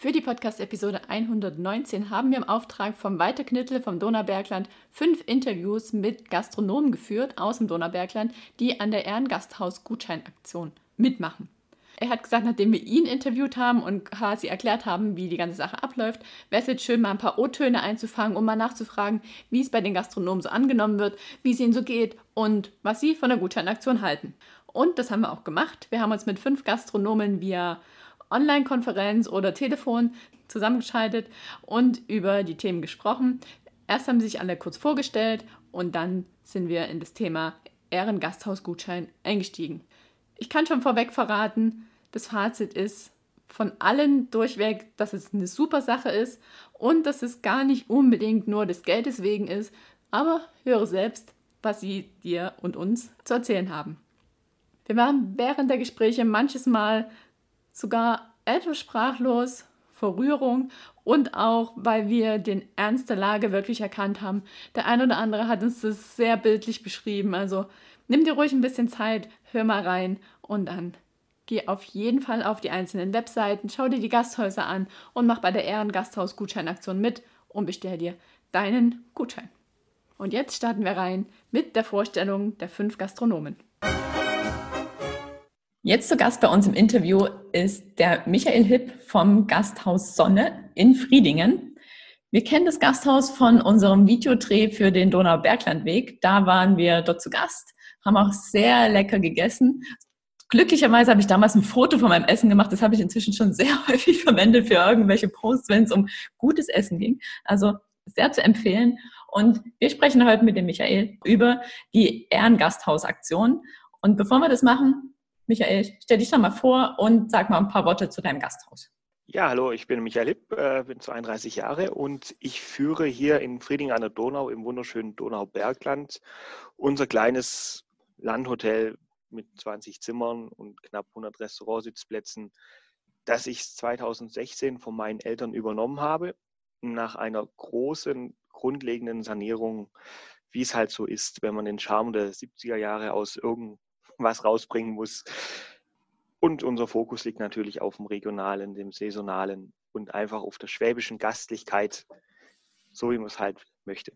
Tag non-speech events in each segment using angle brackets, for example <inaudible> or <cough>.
Für die Podcast-Episode 119 haben wir im Auftrag vom Walter Knittel vom Donaubergland fünf Interviews mit Gastronomen geführt aus dem Donaubergland, die an der Ehrengasthaus-Gutscheinaktion mitmachen. Er hat gesagt, nachdem wir ihn interviewt haben und quasi erklärt haben, wie die ganze Sache abläuft, wäre es jetzt schön, mal ein paar O-Töne einzufangen, um mal nachzufragen, wie es bei den Gastronomen so angenommen wird, wie es ihnen so geht und was sie von der Gutscheinaktion halten. Und das haben wir auch gemacht. Wir haben uns mit fünf Gastronomen via Online-Konferenz oder Telefon zusammengeschaltet und über die Themen gesprochen. Erst haben sie sich alle kurz vorgestellt und dann sind wir in das Thema Ehrengasthausgutschein eingestiegen. Ich kann schon vorweg verraten, das Fazit ist von allen durchweg, dass es eine super Sache ist und dass es gar nicht unbedingt nur des Geldes wegen ist, aber höre selbst, was sie dir und uns zu erzählen haben. Wir waren während der Gespräche manches Mal sogar etwas sprachlos vor Rührung und auch, weil wir den Ernst der Lage wirklich erkannt haben. Der ein oder andere hat uns das sehr bildlich beschrieben. Also nimm dir ruhig ein bisschen Zeit, hör mal rein und dann geh auf jeden Fall auf die einzelnen Webseiten, schau dir die Gasthäuser an und mach bei der Ehrengasthaus-Gutscheinaktion mit und bestell dir deinen Gutschein. Und jetzt starten wir rein mit der Vorstellung der fünf Gastronomen. Jetzt zu Gast bei uns im Interview ist der Michael Hipp vom Gasthaus Sonne in Friedingen. Wir kennen das Gasthaus von unserem Videodreh für den Donauberglandweg. Da waren wir dort zu Gast, haben auch sehr lecker gegessen. Glücklicherweise habe ich damals ein Foto von meinem Essen gemacht. Das habe ich inzwischen schon sehr <laughs> häufig verwendet für irgendwelche Posts, wenn es um gutes Essen ging. Also sehr zu empfehlen. Und wir sprechen heute mit dem Michael über die Ehrengasthausaktion. Und bevor wir das machen, Michael, stell dich doch mal vor und sag mal ein paar Worte zu deinem Gasthaus. Ja, hallo, ich bin Michael Lipp, äh, bin 32 Jahre und ich führe hier in Frieding an der Donau im wunderschönen Donaubergland unser kleines Landhotel mit 20 Zimmern und knapp 100 Restaurantsitzplätzen, das ich 2016 von meinen Eltern übernommen habe, nach einer großen, grundlegenden Sanierung, wie es halt so ist, wenn man den Charme der 70er Jahre aus irgendeinem was rausbringen muss. Und unser Fokus liegt natürlich auf dem Regionalen, dem Saisonalen und einfach auf der schwäbischen Gastlichkeit, so wie man es halt möchte.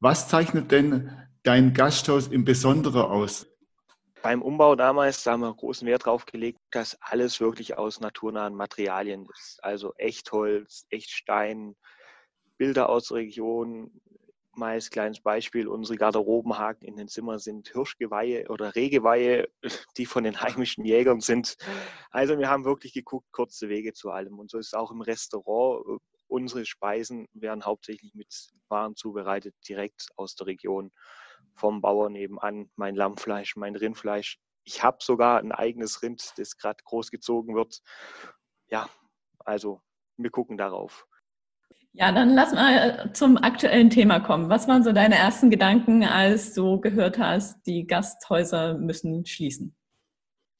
Was zeichnet denn dein Gasthaus im Besonderen aus? Beim Umbau damals da haben wir großen Wert darauf gelegt, dass alles wirklich aus naturnahen Materialien ist. Also Echtholz, Echtstein, Bilder aus der Region, mal als kleines Beispiel, unsere Garderobenhaken in den Zimmern sind Hirschgeweihe oder Rehgeweihe, <laughs> die von den heimischen Jägern sind. Also wir haben wirklich geguckt, kurze Wege zu allem. Und so ist es auch im Restaurant. Unsere Speisen werden hauptsächlich mit Waren zubereitet, direkt aus der Region, vom Bauern nebenan. Mein Lammfleisch, mein Rindfleisch. Ich habe sogar ein eigenes Rind, das gerade großgezogen wird. Ja, also wir gucken darauf. Ja, dann lass mal zum aktuellen Thema kommen. Was waren so deine ersten Gedanken, als du gehört hast, die Gasthäuser müssen schließen?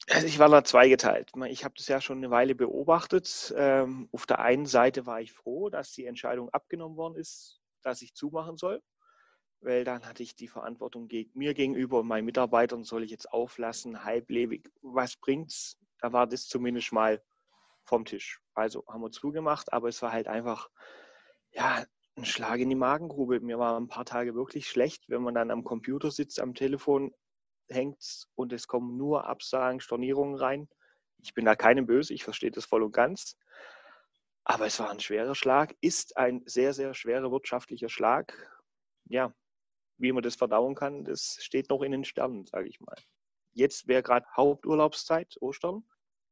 Also ich war da zweigeteilt. Ich habe das ja schon eine Weile beobachtet. Ähm, auf der einen Seite war ich froh, dass die Entscheidung abgenommen worden ist, dass ich zumachen soll, weil dann hatte ich die Verantwortung mir gegenüber und meinen Mitarbeitern, soll ich jetzt auflassen, halblebig, was bringt's? Da war das zumindest mal vom Tisch. Also haben wir zugemacht, aber es war halt einfach ja, ein Schlag in die Magengrube. Mir war ein paar Tage wirklich schlecht, wenn man dann am Computer sitzt, am Telefon hängt und es kommen nur Absagen, Stornierungen rein. Ich bin da keinem böse, ich verstehe das voll und ganz. Aber es war ein schwerer Schlag, ist ein sehr, sehr schwerer wirtschaftlicher Schlag. Ja, wie man das verdauen kann, das steht noch in den Sternen, sage ich mal. Jetzt wäre gerade Haupturlaubszeit, Ostern.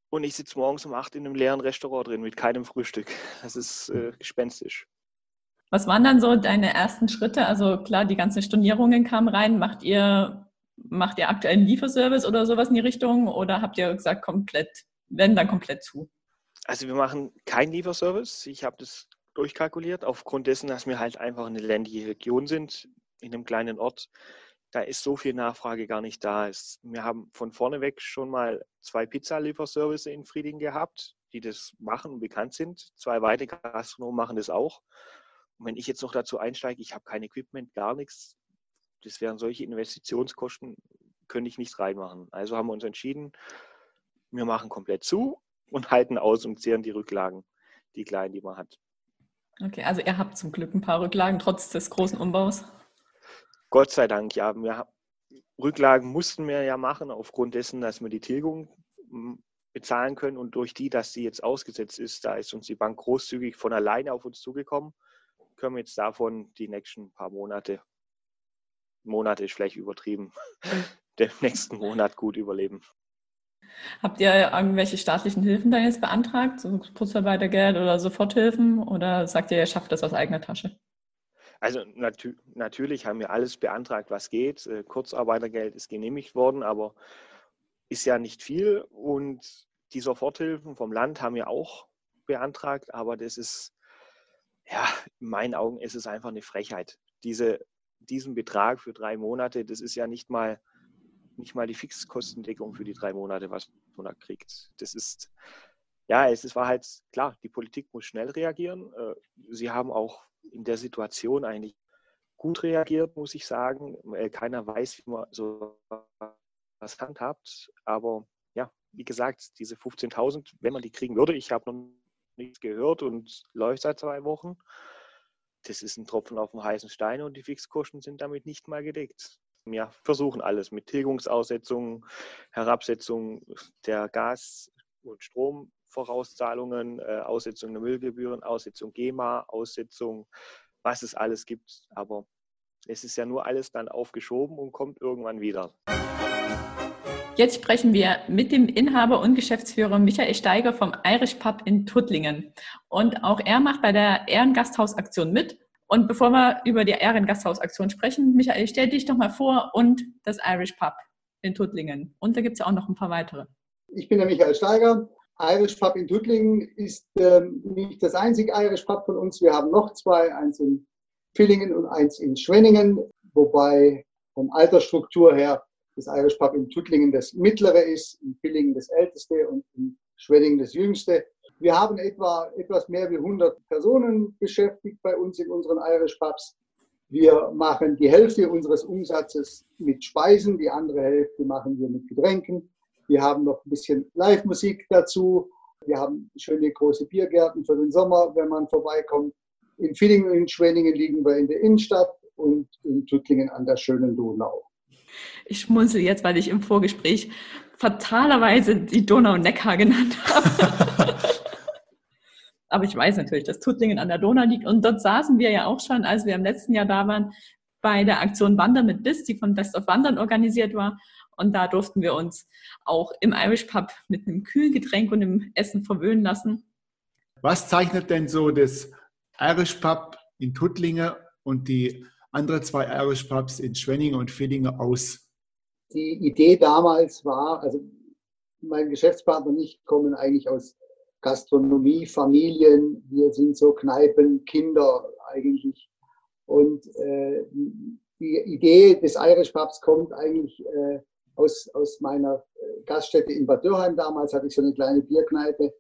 Und ich sitze morgens um acht in einem leeren Restaurant drin mit keinem Frühstück. Das ist äh, <laughs> gespenstisch. Was waren dann so deine ersten Schritte? Also klar, die ganzen Stornierungen kamen rein. Macht ihr, macht ihr aktuell einen Lieferservice oder sowas in die Richtung? Oder habt ihr gesagt, komplett, werden dann komplett zu? Also wir machen keinen Lieferservice. Ich habe das durchkalkuliert, aufgrund dessen, dass wir halt einfach eine ländliche Region sind, in einem kleinen Ort. Da ist so viel Nachfrage gar nicht da. Wir haben von vorne weg schon mal zwei Pizzalieferservice in Frieding gehabt, die das machen und bekannt sind. Zwei weitere Gastronomen machen das auch. Und wenn ich jetzt noch dazu einsteige, ich habe kein Equipment, gar nichts, das wären solche Investitionskosten, könnte ich nicht reinmachen. Also haben wir uns entschieden, wir machen komplett zu und <laughs> halten aus und zehren die Rücklagen, die kleinen, die man hat. Okay, also ihr habt zum Glück ein paar Rücklagen trotz des großen Umbaus. Gott sei Dank, ja. Wir, Rücklagen mussten wir ja machen, aufgrund dessen, dass wir die Tilgung bezahlen können und durch die, dass sie jetzt ausgesetzt ist, da ist uns die Bank großzügig von alleine auf uns zugekommen, können wir jetzt davon die nächsten paar Monate, Monate ist vielleicht übertrieben, <laughs> den nächsten Monat gut überleben. Habt ihr irgendwelche staatlichen Hilfen da jetzt beantragt, so Kurzarbeitergeld oder Soforthilfen, oder sagt ihr, ihr schafft das aus eigener Tasche? Also natü natürlich haben wir alles beantragt, was geht. Äh, Kurzarbeitergeld ist genehmigt worden, aber ist ja nicht viel. Und die Soforthilfen vom Land haben wir auch beantragt, aber das ist, ja, in meinen Augen ist es einfach eine Frechheit. Diese, diesen Betrag für drei Monate, das ist ja nicht mal, nicht mal die Fixkostendeckung für die drei Monate, was man da kriegt. Das ist, ja, es war halt klar, die Politik muss schnell reagieren. Äh, sie haben auch in der Situation eigentlich gut reagiert, muss ich sagen. Keiner weiß, wie man so was handhabt. Aber ja, wie gesagt, diese 15.000, wenn man die kriegen würde, ich habe noch nichts gehört und läuft seit zwei Wochen. Das ist ein Tropfen auf dem heißen Stein und die Fixkosten sind damit nicht mal gedeckt. Wir versuchen alles mit Tilgungsaussetzungen, Herabsetzung der Gas- und Strom, Vorauszahlungen, äh, Aussetzung der Müllgebühren, Aussetzung GEMA, Aussetzung, was es alles gibt. Aber es ist ja nur alles dann aufgeschoben und kommt irgendwann wieder. Jetzt sprechen wir mit dem Inhaber und Geschäftsführer Michael Steiger vom Irish Pub in Tuttlingen. Und auch er macht bei der Ehrengasthausaktion mit. Und bevor wir über die Ehrengasthausaktion sprechen, Michael, stell dich doch mal vor und das Irish Pub in Tuttlingen. Und da gibt es ja auch noch ein paar weitere. Ich bin der Michael Steiger, Irish Pub in Tuttlingen ist ähm, nicht das einzige Irish Pub von uns. Wir haben noch zwei, eins in Villingen und eins in Schwenningen, wobei von Altersstruktur her das Irish Pub in Tuttlingen das mittlere ist, in Villingen das älteste und in Schwenningen das jüngste. Wir haben etwa etwas mehr wie 100 Personen beschäftigt bei uns in unseren Irish Pubs. Wir machen die Hälfte unseres Umsatzes mit Speisen, die andere Hälfte machen wir mit Getränken. Wir haben noch ein bisschen Live-Musik dazu. Wir haben schöne große Biergärten für den Sommer, wenn man vorbeikommt. In Villingen und in Schwenningen liegen wir in der Innenstadt und in Tuttlingen an der schönen Donau. Ich schmunzel jetzt, weil ich im Vorgespräch fatalerweise die Donau-Neckar genannt habe. <laughs> Aber ich weiß natürlich, dass Tuttlingen an der Donau liegt. Und dort saßen wir ja auch schon, als wir im letzten Jahr da waren, bei der Aktion Wandern mit Biss, die von Best of Wandern organisiert war. Und da durften wir uns auch im Irish Pub mit einem kühlen Getränk und einem Essen verwöhnen lassen. Was zeichnet denn so das Irish Pub in Tuttlingen und die anderen zwei Irish Pubs in Schwenningen und Villingen aus? Die Idee damals war, also mein Geschäftspartner und ich kommen eigentlich aus Gastronomie, Familien, wir sind so Kneipen, Kinder eigentlich. Und äh, die Idee des Irish Pubs kommt eigentlich äh, aus, aus meiner äh, Gaststätte in Bad Dürheim. Damals hatte ich so eine kleine Bierkneipe.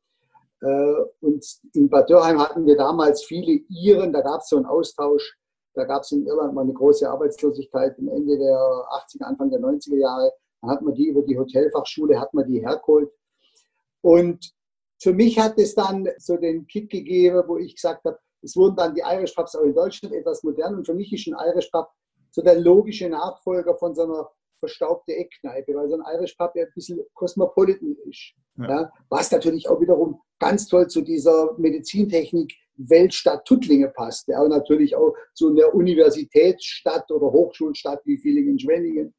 Äh, und in Bad Dürheim hatten wir damals viele Iren, da gab es so einen Austausch. Da gab es in Irland mal eine große Arbeitslosigkeit am Ende der 80er, Anfang der 90er Jahre. Da hat man die über die Hotelfachschule, hat man die hergeholt. Und für mich hat es dann so den Kick gegeben, wo ich gesagt habe, es wurden dann die Irish Pubs auch in Deutschland etwas modern. Und für mich ist ein Irish Pub so der logische Nachfolger von so einer verstaubte Eckkneipe, weil so ein Irish Pub ja ein bisschen cosmopolitan ist. Ja. Ja, was natürlich auch wiederum ganz toll zu dieser Medizintechnik Weltstadt Tuttlinge passt, ja, und natürlich auch zu einer Universitätsstadt oder Hochschulstadt wie Villingen-Schwenningen.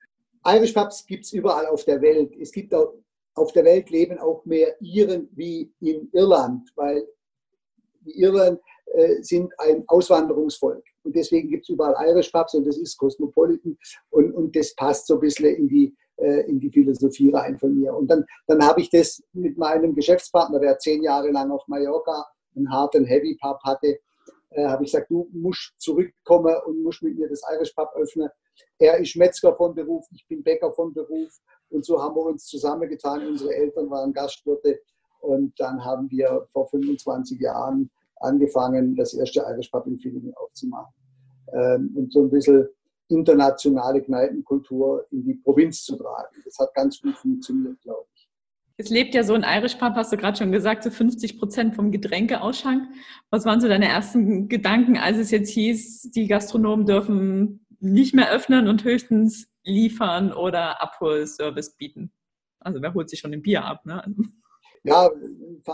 Irish Pubs gibt es überall auf der Welt. Es gibt auch auf der Welt leben auch mehr Iren wie in Irland, weil die Iren äh, sind ein Auswanderungsvolk. Und deswegen gibt es überall Irish Pubs und das ist Cosmopolitan und, und das passt so ein bisschen in die, äh, in die Philosophie rein von mir. Und dann, dann habe ich das mit meinem Geschäftspartner, der zehn Jahre lang auf Mallorca einen harten Heavy Pub hatte, äh, habe ich gesagt, du musst zurückkommen und musst mit mir das Irish Pub öffnen. Er ist Metzger von Beruf, ich bin Bäcker von Beruf. Und so haben wir uns zusammengetan. Unsere Eltern waren Gastwirte. Und dann haben wir vor 25 Jahren angefangen, das erste Irish Pub in Villingen aufzumachen. Ähm, und so ein bisschen internationale Kneipenkultur in die Provinz zu tragen. Das hat ganz gut funktioniert, glaube ich. Es lebt ja so ein Irish Pub, hast du gerade schon gesagt, so 50 Prozent vom Getränkeausschank. Was waren so deine ersten Gedanken, als es jetzt hieß, die Gastronomen dürfen nicht mehr öffnen und höchstens liefern oder Abholservice bieten? Also wer holt sich schon ein Bier ab? Ne? Ja,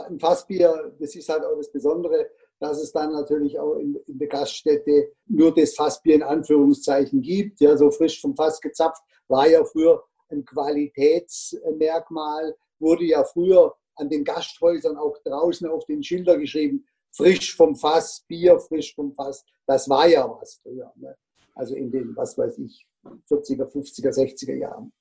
ein Fassbier, das ist halt auch das Besondere dass es dann natürlich auch in, in der Gaststätte nur das Fassbier in Anführungszeichen gibt. Ja, so frisch vom Fass gezapft war ja früher ein Qualitätsmerkmal, wurde ja früher an den Gasthäusern auch draußen auf den Schilder geschrieben, frisch vom Fass, Bier frisch vom Fass. Das war ja was früher. Ne? Also in den, was weiß ich, 40er, 50er, 60er Jahren.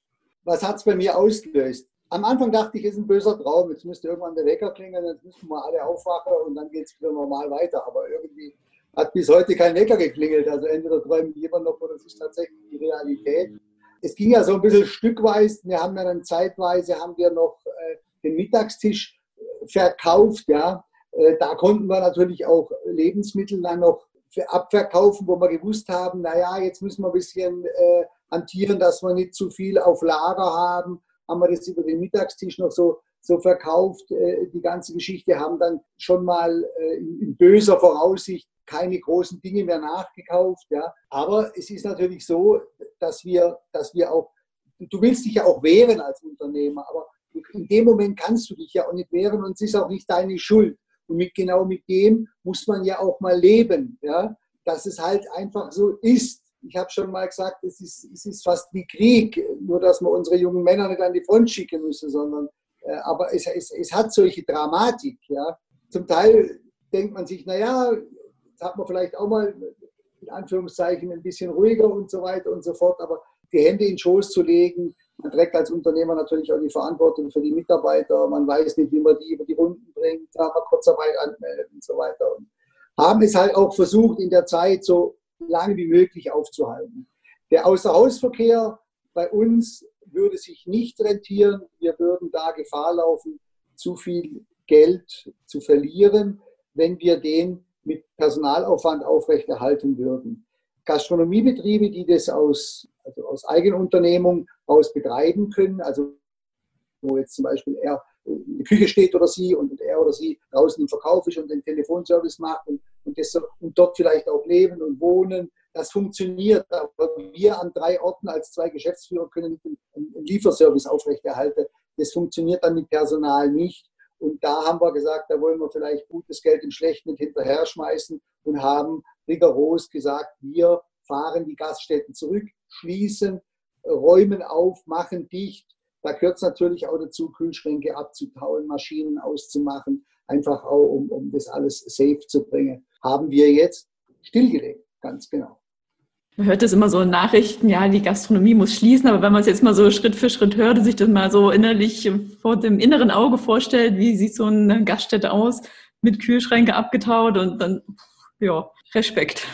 Was hat es bei mir ausgelöst? am Anfang dachte ich, es ist ein böser Traum. Jetzt müsste irgendwann der Wecker klingeln, jetzt müssen wir alle aufwachen und dann geht es wieder normal weiter. Aber irgendwie hat bis heute kein Wecker geklingelt. Also entweder träumen jemand noch oder es ist tatsächlich die Realität. Es ging ja so ein bisschen stückweise. Wir haben ja dann zeitweise haben wir noch äh, den Mittagstisch äh, verkauft. Ja. Äh, da konnten wir natürlich auch Lebensmittel dann noch abverkaufen, wo wir gewusst haben, naja, jetzt müssen wir ein bisschen hantieren, dass wir nicht zu viel auf Lager haben haben wir das über den Mittagstisch noch so, so verkauft. Äh, die ganze Geschichte haben dann schon mal äh, in böser Voraussicht keine großen Dinge mehr nachgekauft. Ja. Aber es ist natürlich so, dass wir, dass wir auch, du willst dich ja auch wehren als Unternehmer, aber in dem Moment kannst du dich ja auch nicht wehren und es ist auch nicht deine Schuld. Und mit, genau mit dem muss man ja auch mal leben, ja, dass es halt einfach so ist ich habe schon mal gesagt, es ist, es ist fast wie Krieg, nur dass wir unsere jungen Männer nicht an die Front schicken müssen, sondern aber es, es, es hat solche Dramatik. Ja. Zum Teil denkt man sich, naja, hat man vielleicht auch mal in Anführungszeichen ein bisschen ruhiger und so weiter und so fort, aber die Hände in den Schoß zu legen, man trägt als Unternehmer natürlich auch die Verantwortung für die Mitarbeiter, man weiß nicht, wie man die über die Runden bringt, da man Kurzarbeit anmeldet und so weiter. Und haben es halt auch versucht, in der Zeit so lange wie möglich aufzuhalten. Der Außerhausverkehr bei uns würde sich nicht rentieren. Wir würden da Gefahr laufen, zu viel Geld zu verlieren, wenn wir den mit Personalaufwand aufrechterhalten würden. Gastronomiebetriebe, die das aus, also aus Eigenunternehmung aus betreiben können, also wo jetzt zum Beispiel er in der Küche steht oder sie und er oder sie draußen im Verkauf ist und den Telefonservice macht und, und, das, und dort vielleicht auch leben und wohnen. Das funktioniert, aber wir an drei Orten als zwei Geschäftsführer können nicht einen Lieferservice aufrechterhalten. Das funktioniert dann mit Personal nicht. Und da haben wir gesagt, da wollen wir vielleicht gutes Geld im Schlechten nicht hinterher schmeißen und haben rigoros gesagt, wir fahren die Gaststätten zurück, schließen, räumen auf, machen dicht, da gehört es natürlich auch dazu, Kühlschränke abzutauen, Maschinen auszumachen, einfach auch, um, um das alles safe zu bringen. Haben wir jetzt stillgelegt, ganz genau. Man hört das immer so in Nachrichten, ja, die Gastronomie muss schließen, aber wenn man es jetzt mal so Schritt für Schritt hört und sich das mal so innerlich vor dem inneren Auge vorstellt, wie sieht so eine Gaststätte aus, mit Kühlschränke abgetaut und dann, ja, Respekt.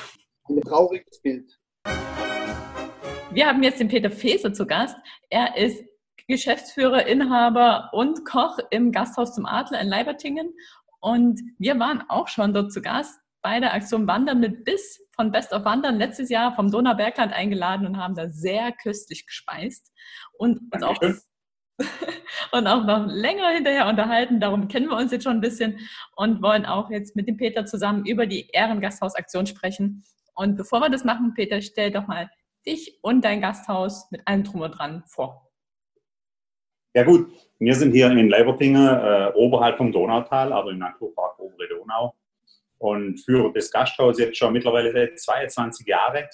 Ein trauriges Bild. Wir haben jetzt den Peter Feser zu Gast. Er ist Geschäftsführer, Inhaber und Koch im Gasthaus zum Adler in Leibertingen. Und wir waren auch schon dort zu Gast bei der Aktion Wandern mit Biss von Best of Wandern letztes Jahr vom Donaubergland eingeladen und haben da sehr köstlich gespeist und uns auch, <laughs> und auch noch länger hinterher unterhalten. Darum kennen wir uns jetzt schon ein bisschen und wollen auch jetzt mit dem Peter zusammen über die Ehrengasthausaktion sprechen. Und bevor wir das machen, Peter, stell doch mal dich und dein Gasthaus mit allem Drum und Dran vor. Ja gut, wir sind hier in Leibertingen, äh, oberhalb vom Donautal, aber im Naturpark Obere Donau und führe das Gasthaus jetzt schon mittlerweile seit 22 Jahren.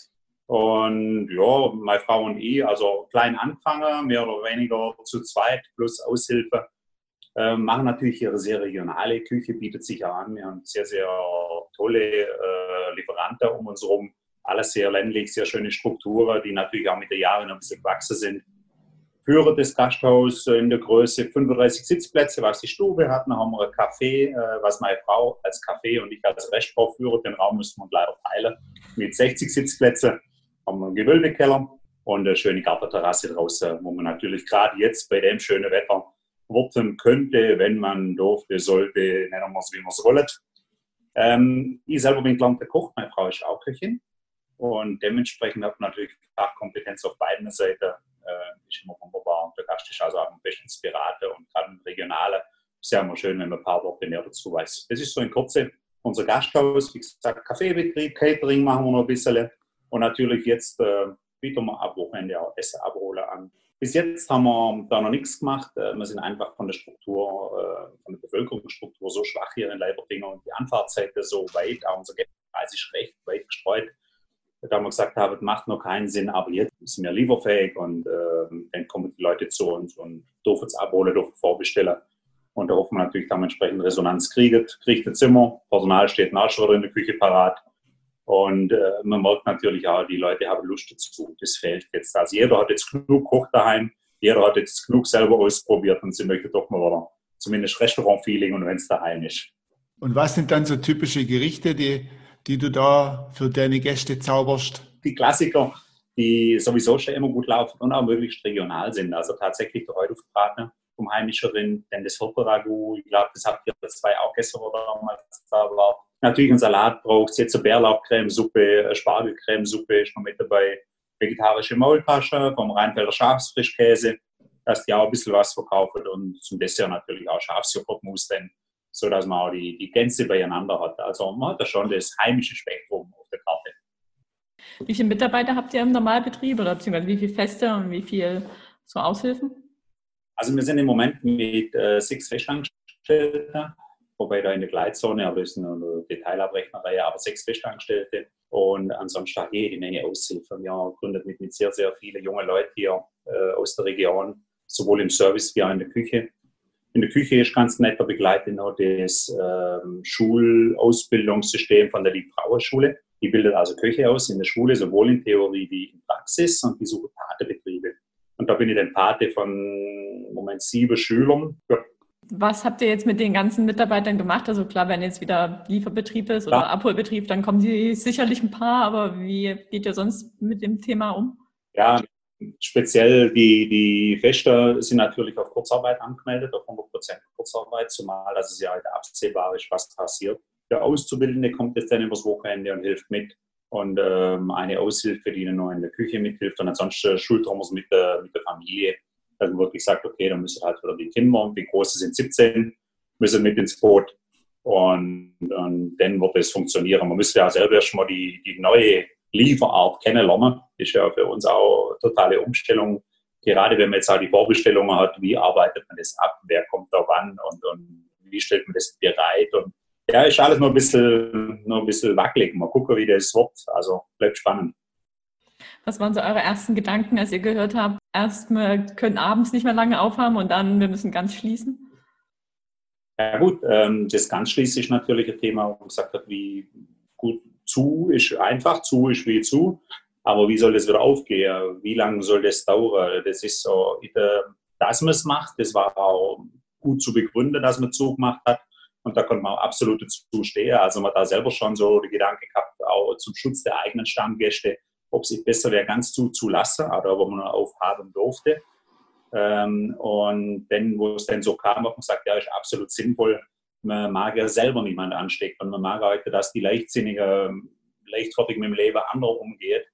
Und ja, meine Frau und ich, also klein anfangen, mehr oder weniger zu zweit plus Aushilfe, äh, machen natürlich ihre sehr regionale Küche, bietet sich an. Wir haben sehr, sehr tolle äh, Lieferanten um uns herum, alles sehr ländlich, sehr schöne Strukturen, die natürlich auch mit den Jahren ein bisschen gewachsen sind führe das Gasthaus in der Größe 35 Sitzplätze, was die Stube hat. Dann haben wir ein Café, äh, was meine Frau als Café und ich als Restaurant führe. Den Raum müssen wir leider teilen mit 60 Sitzplätzen. Haben wir einen Gewölbekeller und eine schöne Gartenterrasse draußen, wo man natürlich gerade jetzt bei dem schönen Wetter wurden könnte, wenn man durfte, sollte, nennen wir es, wie man es wollen. Ähm, ich selber bin gelernter Koch, meine Frau ist auch Köchin und dementsprechend hat man natürlich Fachkompetenz auf beiden Seiten. Äh, ist immer wunderbar. Und der Gast ist also auch am besten Berater und gerade im Regionalen ist ja immer schön, wenn man ein paar Worte mehr dazu weiß. Das ist so in Kürze unser Gasthaus. Wie gesagt, Kaffeebetrieb, Catering machen wir noch ein bisschen und natürlich jetzt äh, bieten wir ab Wochenende auch Essen abholen an. Bis jetzt haben wir da noch nichts gemacht. Äh, wir sind einfach von der Struktur, äh, von der Bevölkerungsstruktur so schwach hier in Leibertingen und die Anfahrtzeiten so weit, auch unser Kreis ist recht weit gestreut, da haben wir gesagt, das macht noch keinen Sinn, aber jetzt sind wir lieferfähig und äh, dann kommen die Leute zu uns und dürfen es abholen, dürfen vorbestellen. Und da hoffen wir natürlich, dass man entsprechend Resonanz kriegt, kriegt ein Zimmer, Personal steht nachher in der Küche parat. Und äh, man merkt natürlich auch, die Leute haben Lust dazu. Das fehlt jetzt. Also jeder hat jetzt genug Koch daheim, jeder hat jetzt genug selber ausprobiert und sie möchte doch mal wieder zumindest Restaurant-Feeling und wenn es daheim ist. Und was sind dann so typische Gerichte, die die du da für deine Gäste zauberst? Die Klassiker, die sowieso schon immer gut laufen und auch möglichst regional sind. Also tatsächlich der Heudufbraten vom Rind, denn das Hirteragout, ich glaube, das habt ihr zwei auch gestern oder damals da. Natürlich ein Salat braucht es, jetzt eine Bärlauchcremesuppe, Spargelcremesuppe ist noch mit dabei, vegetarische Maultasche vom Rheinfelder Schafsfrischkäse, dass die auch ein bisschen was verkaufen und zum Dessert natürlich auch Schafsjoghurtmus, denn so dass man auch die, die Gänse beieinander hat. Also man hat da schon das heimische Spektrum auf der Karte. Wie viele Mitarbeiter habt ihr im Normalbetrieb oder beziehungsweise wie viele Feste und wie viele so Aushilfen? Also wir sind im Moment mit äh, sechs Festangestellten, wobei da in der Gleitzone, aber das ist eine Detailabrechnerei, aber sechs Festangestellte und ansonsten auch jede Menge Aushilfen. Wir gründet mit, mit sehr, sehr vielen jungen Leuten hier äh, aus der Region, sowohl im Service wie auch in der Küche. In der Küche ist ganz nett, da begleite ich noch das ähm, Schulausbildungssystem von der Liebbrauerschule. Die bildet also Köche aus in der Schule, sowohl in Theorie wie in Praxis und die suchen Patebetriebe. Und da bin ich dann Pate von Moment sieben Schülern. Ja. Was habt ihr jetzt mit den ganzen Mitarbeitern gemacht? Also klar, wenn jetzt wieder Lieferbetrieb ist oder ja. Abholbetrieb, dann kommen sie sicherlich ein paar, aber wie geht ihr sonst mit dem Thema um? Ja, Speziell die, die Fechter sind natürlich auf Kurzarbeit angemeldet, auf 100% Kurzarbeit, zumal dass es ja halt absehbar ist, was passiert. Der Auszubildende kommt jetzt dann übers Wochenende und hilft mit. Und ähm, eine Aushilfe, die ihnen noch in der Küche mithilft. Und ansonsten es mit der, mit der Familie, dass man wirklich sagt, okay, dann müssen halt wieder die Kinder, die Große sind 17, müssen mit ins Boot. Und, und dann wird es funktionieren. Man müsste ja selber erstmal die, die neue Lieferart kennenlernen. Ist ja für uns auch eine totale Umstellung. Gerade wenn man jetzt auch die Vorbestellungen hat, wie arbeitet man das ab, wer kommt da wann und, und wie stellt man das bereit. Und ja, ist alles noch ein bisschen, noch ein bisschen wackelig. Mal gucken, wie das wird. Also bleibt spannend. Was waren so eure ersten Gedanken, als ihr gehört habt, erst wir können abends nicht mehr lange aufhaben und dann wir müssen ganz schließen? Ja gut, ähm, das ganz schließen ist natürlich ein Thema, wo man gesagt hat, wie gut zu ist einfach, zu ist wie zu. Aber wie soll das wieder aufgehen? Wie lange soll das dauern? Das ist so, dass man es macht, das war auch gut zu begründen, dass man Zug gemacht hat. Und da konnte man auch absolut dazu stehen. Also man hat da selber schon so die Gedanke gehabt, auch zum Schutz der eigenen Stammgäste, ob es besser wäre, ganz zu, zu lassen oder ob man aufhaben durfte. Ähm, und dann, wo es dann so kam, hat man gesagt, ja, ist absolut sinnvoll, man mag ja selber niemand ansteckt und man mag heute, dass die leichtsinnige, leichtfertig mit dem Leben anderer umgeht.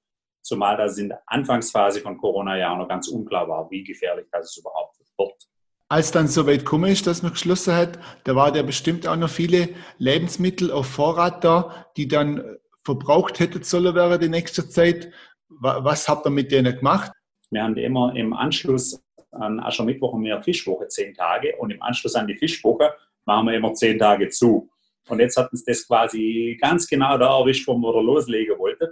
Zumal das in der Anfangsphase von Corona ja auch noch ganz unklar war, wie gefährlich das überhaupt wird. Als dann so weit gekommen ist, dass man geschlossen hat, da waren ja bestimmt auch noch viele Lebensmittel auf Vorrat da, die dann verbraucht hätten sollen während der nächsten Zeit. Was habt ihr mit denen gemacht? Wir haben immer im Anschluss an Aschermittwoch und mehr Fischwoche zehn Tage und im Anschluss an die Fischwoche machen wir immer zehn Tage zu. Und jetzt hat uns das quasi ganz genau da erwischt, wo wir loslegen wollten.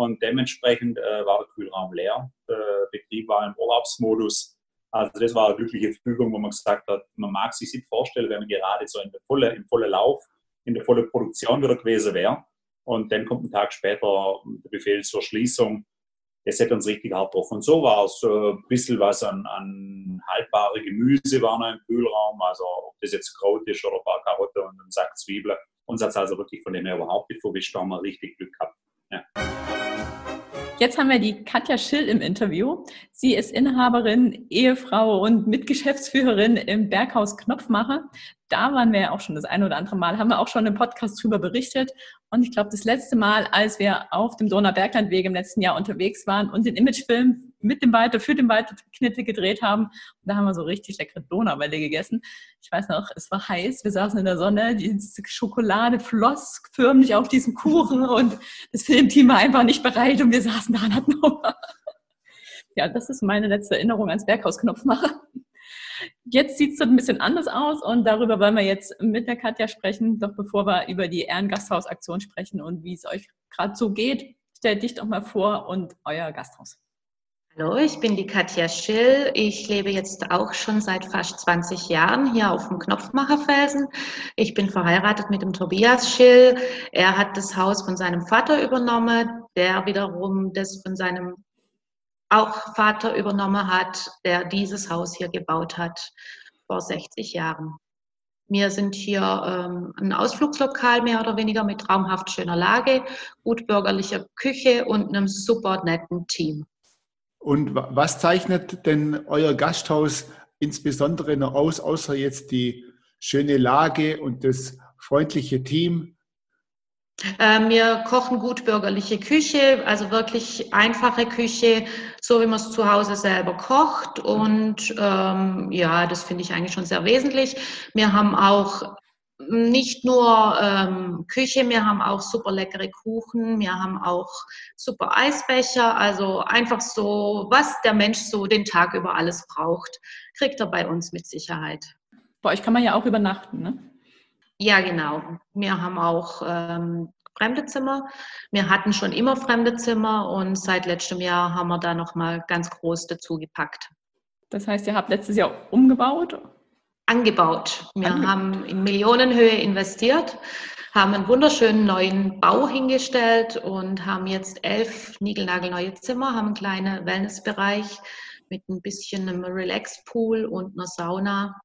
Und dementsprechend äh, war der Kühlraum leer. Der Betrieb war im Urlaubsmodus. Also das war eine glückliche Fügung, wo man gesagt hat, man mag sich nicht vorstellen, wenn man gerade so in der volle, im vollen Lauf, in der vollen Produktion wieder gewesen wäre. Und dann kommt ein Tag später der Befehl zur Schließung. das hätte uns richtig hart drauf. Und so war es äh, ein bisschen was an, an haltbare Gemüse war noch im Kühlraum, also ob das jetzt Kraut ist oder ein paar Karotten und ein Sack Zwiebeln. Uns hat es also wirklich von dem her überhaupt nicht verwischt, da haben wir richtig Glück gehabt. Ja. Jetzt haben wir die Katja Schill im Interview. Sie ist Inhaberin, Ehefrau und Mitgeschäftsführerin im Berghaus Knopfmacher. Da waren wir ja auch schon das ein oder andere Mal, haben wir auch schon im Podcast drüber berichtet. Und ich glaube, das letzte Mal, als wir auf dem Donauberglandweg im letzten Jahr unterwegs waren und den Imagefilm mit dem Weiter, für den Weiterknitte gedreht haben. Und da haben wir so richtig leckere Donauwelle gegessen. Ich weiß noch, es war heiß, wir saßen in der Sonne, die Schokolade floss förmlich auf diesem Kuchen und das Filmteam war einfach nicht bereit und wir saßen da und hatten Hunger. Ja, das ist meine letzte Erinnerung ans Berghausknopfmacher. Jetzt sieht es ein bisschen anders aus und darüber wollen wir jetzt mit der Katja sprechen. Doch bevor wir über die Ehrengasthausaktion sprechen und wie es euch gerade so geht, stellt dich doch mal vor und euer Gasthaus. Hallo, ich bin die Katja Schill. Ich lebe jetzt auch schon seit fast 20 Jahren hier auf dem Knopfmacherfelsen. Ich bin verheiratet mit dem Tobias Schill. Er hat das Haus von seinem Vater übernommen, der wiederum das von seinem auch Vater übernommen hat, der dieses Haus hier gebaut hat vor 60 Jahren. Wir sind hier ähm, ein Ausflugslokal mehr oder weniger mit traumhaft schöner Lage, gut bürgerlicher Küche und einem super netten Team. Und was zeichnet denn euer Gasthaus insbesondere noch aus, außer jetzt die schöne Lage und das freundliche Team? Ähm, wir kochen gut bürgerliche Küche, also wirklich einfache Küche, so wie man es zu Hause selber kocht. Und ähm, ja, das finde ich eigentlich schon sehr wesentlich. Wir haben auch nicht nur ähm, Küche, wir haben auch super leckere Kuchen, wir haben auch super Eisbecher, also einfach so, was der Mensch so den Tag über alles braucht, kriegt er bei uns mit Sicherheit. Bei euch kann man ja auch übernachten, ne? Ja, genau. Wir haben auch ähm, fremde Zimmer. Wir hatten schon immer fremde Zimmer und seit letztem Jahr haben wir da nochmal ganz groß dazu gepackt. Das heißt, ihr habt letztes Jahr umgebaut? Angebaut. Wir angebaut. haben in Millionenhöhe investiert, haben einen wunderschönen neuen Bau hingestellt und haben jetzt elf niegelnagelneue Zimmer, haben einen kleinen Wellnessbereich mit ein bisschen einem Relax-Pool und einer Sauna.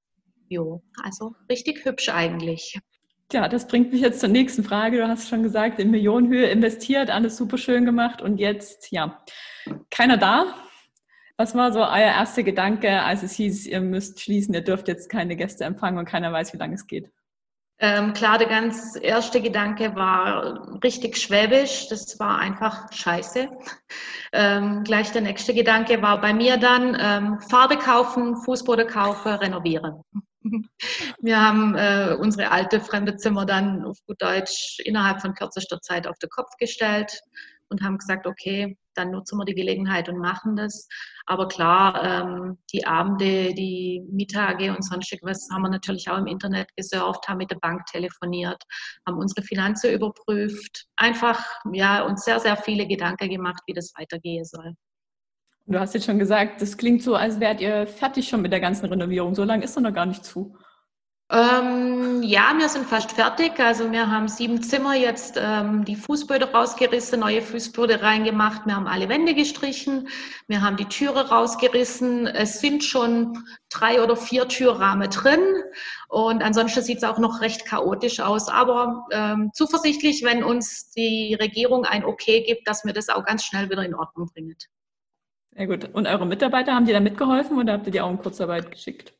Jo, also richtig hübsch eigentlich. Ja, das bringt mich jetzt zur nächsten Frage. Du hast schon gesagt, in Millionenhöhe investiert, alles super schön gemacht und jetzt, ja, keiner da. Was war so euer erster Gedanke, als es hieß, ihr müsst schließen, ihr dürft jetzt keine Gäste empfangen und keiner weiß, wie lange es geht? Ähm, klar, der ganz erste Gedanke war richtig schwäbisch. Das war einfach scheiße. <laughs> Ähm, gleich der nächste Gedanke war bei mir dann ähm, Farbe kaufen, Fußboden kaufen, renovieren. <laughs> Wir haben äh, unsere alte fremde Zimmer dann auf gut Deutsch innerhalb von kürzester Zeit auf den Kopf gestellt und haben gesagt, okay, dann nutzen wir die Gelegenheit und machen das. Aber klar, ähm, die Abende, die Mittage und sonstiges haben wir natürlich auch im Internet gesurft, haben mit der Bank telefoniert, haben unsere Finanzen überprüft, einfach ja, uns sehr, sehr viele Gedanken gemacht, wie das weitergehen soll. Du hast jetzt schon gesagt, das klingt so, als wärt ihr fertig schon mit der ganzen Renovierung. So lange ist er noch gar nicht zu. Ähm, ja, wir sind fast fertig. Also wir haben sieben Zimmer jetzt ähm, die Fußböden rausgerissen, neue Fußböden reingemacht. Wir haben alle Wände gestrichen. Wir haben die Türe rausgerissen. Es sind schon drei oder vier Türrahmen drin. Und ansonsten sieht es auch noch recht chaotisch aus. Aber ähm, zuversichtlich, wenn uns die Regierung ein Okay gibt, dass wir das auch ganz schnell wieder in Ordnung bringen. Sehr gut. Und eure Mitarbeiter, haben die da mitgeholfen oder habt ihr die auch in Kurzarbeit geschickt?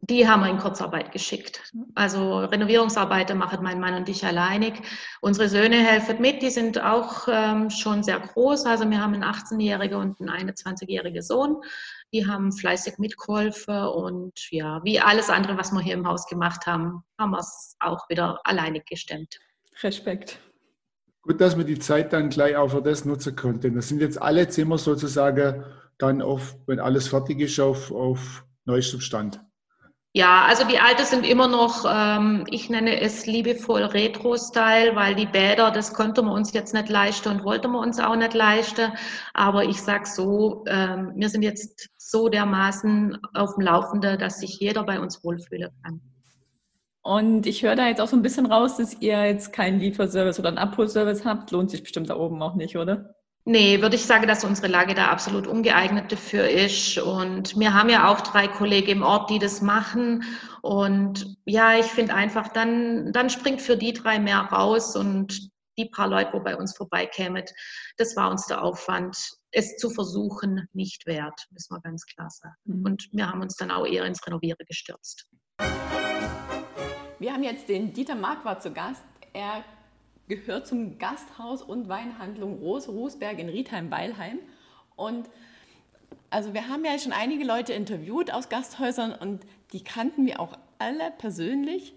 Die haben wir in Kurzarbeit geschickt. Also Renovierungsarbeiten machen mein Mann und ich alleinig. Unsere Söhne helfen mit, die sind auch ähm, schon sehr groß. Also wir haben einen 18-jährigen und einen 21-jährigen Sohn. Die haben fleißig mitgeholfen und ja, wie alles andere, was wir hier im Haus gemacht haben, haben wir es auch wieder alleinig gestemmt. Respekt. Gut, dass wir die Zeit dann gleich auch für das nutzen konnten. Das sind jetzt alle Zimmer sozusagen dann auf, wenn alles fertig ist, auf, auf neuestem Stand. Ja, also die alte sind immer noch, ähm, ich nenne es liebevoll Retro-Style, weil die Bäder, das konnten wir uns jetzt nicht leisten und wollten wir uns auch nicht leisten. Aber ich sag so, ähm, wir sind jetzt so dermaßen auf dem Laufenden, dass sich jeder bei uns wohlfühlen kann. Und ich höre da jetzt auch so ein bisschen raus, dass ihr jetzt keinen Lieferservice oder einen Abholservice habt. Lohnt sich bestimmt da oben auch nicht, oder? Nee, würde ich sagen, dass unsere Lage da absolut ungeeignet dafür ist. Und wir haben ja auch drei Kollegen im Ort, die das machen. Und ja, ich finde einfach, dann, dann springt für die drei mehr raus und die paar Leute, wo bei uns vorbeikämen, das war uns der Aufwand, es zu versuchen, nicht wert, müssen wir ganz klar sagen. Mhm. Und wir haben uns dann auch eher ins Renovieren gestürzt. Wir haben jetzt den Dieter Marquardt zu Gast. Er gehört zum Gasthaus und Weinhandlung Rose Rußberg in Riedheim-Weilheim. Und also wir haben ja schon einige Leute interviewt aus Gasthäusern und die kannten wir auch alle persönlich.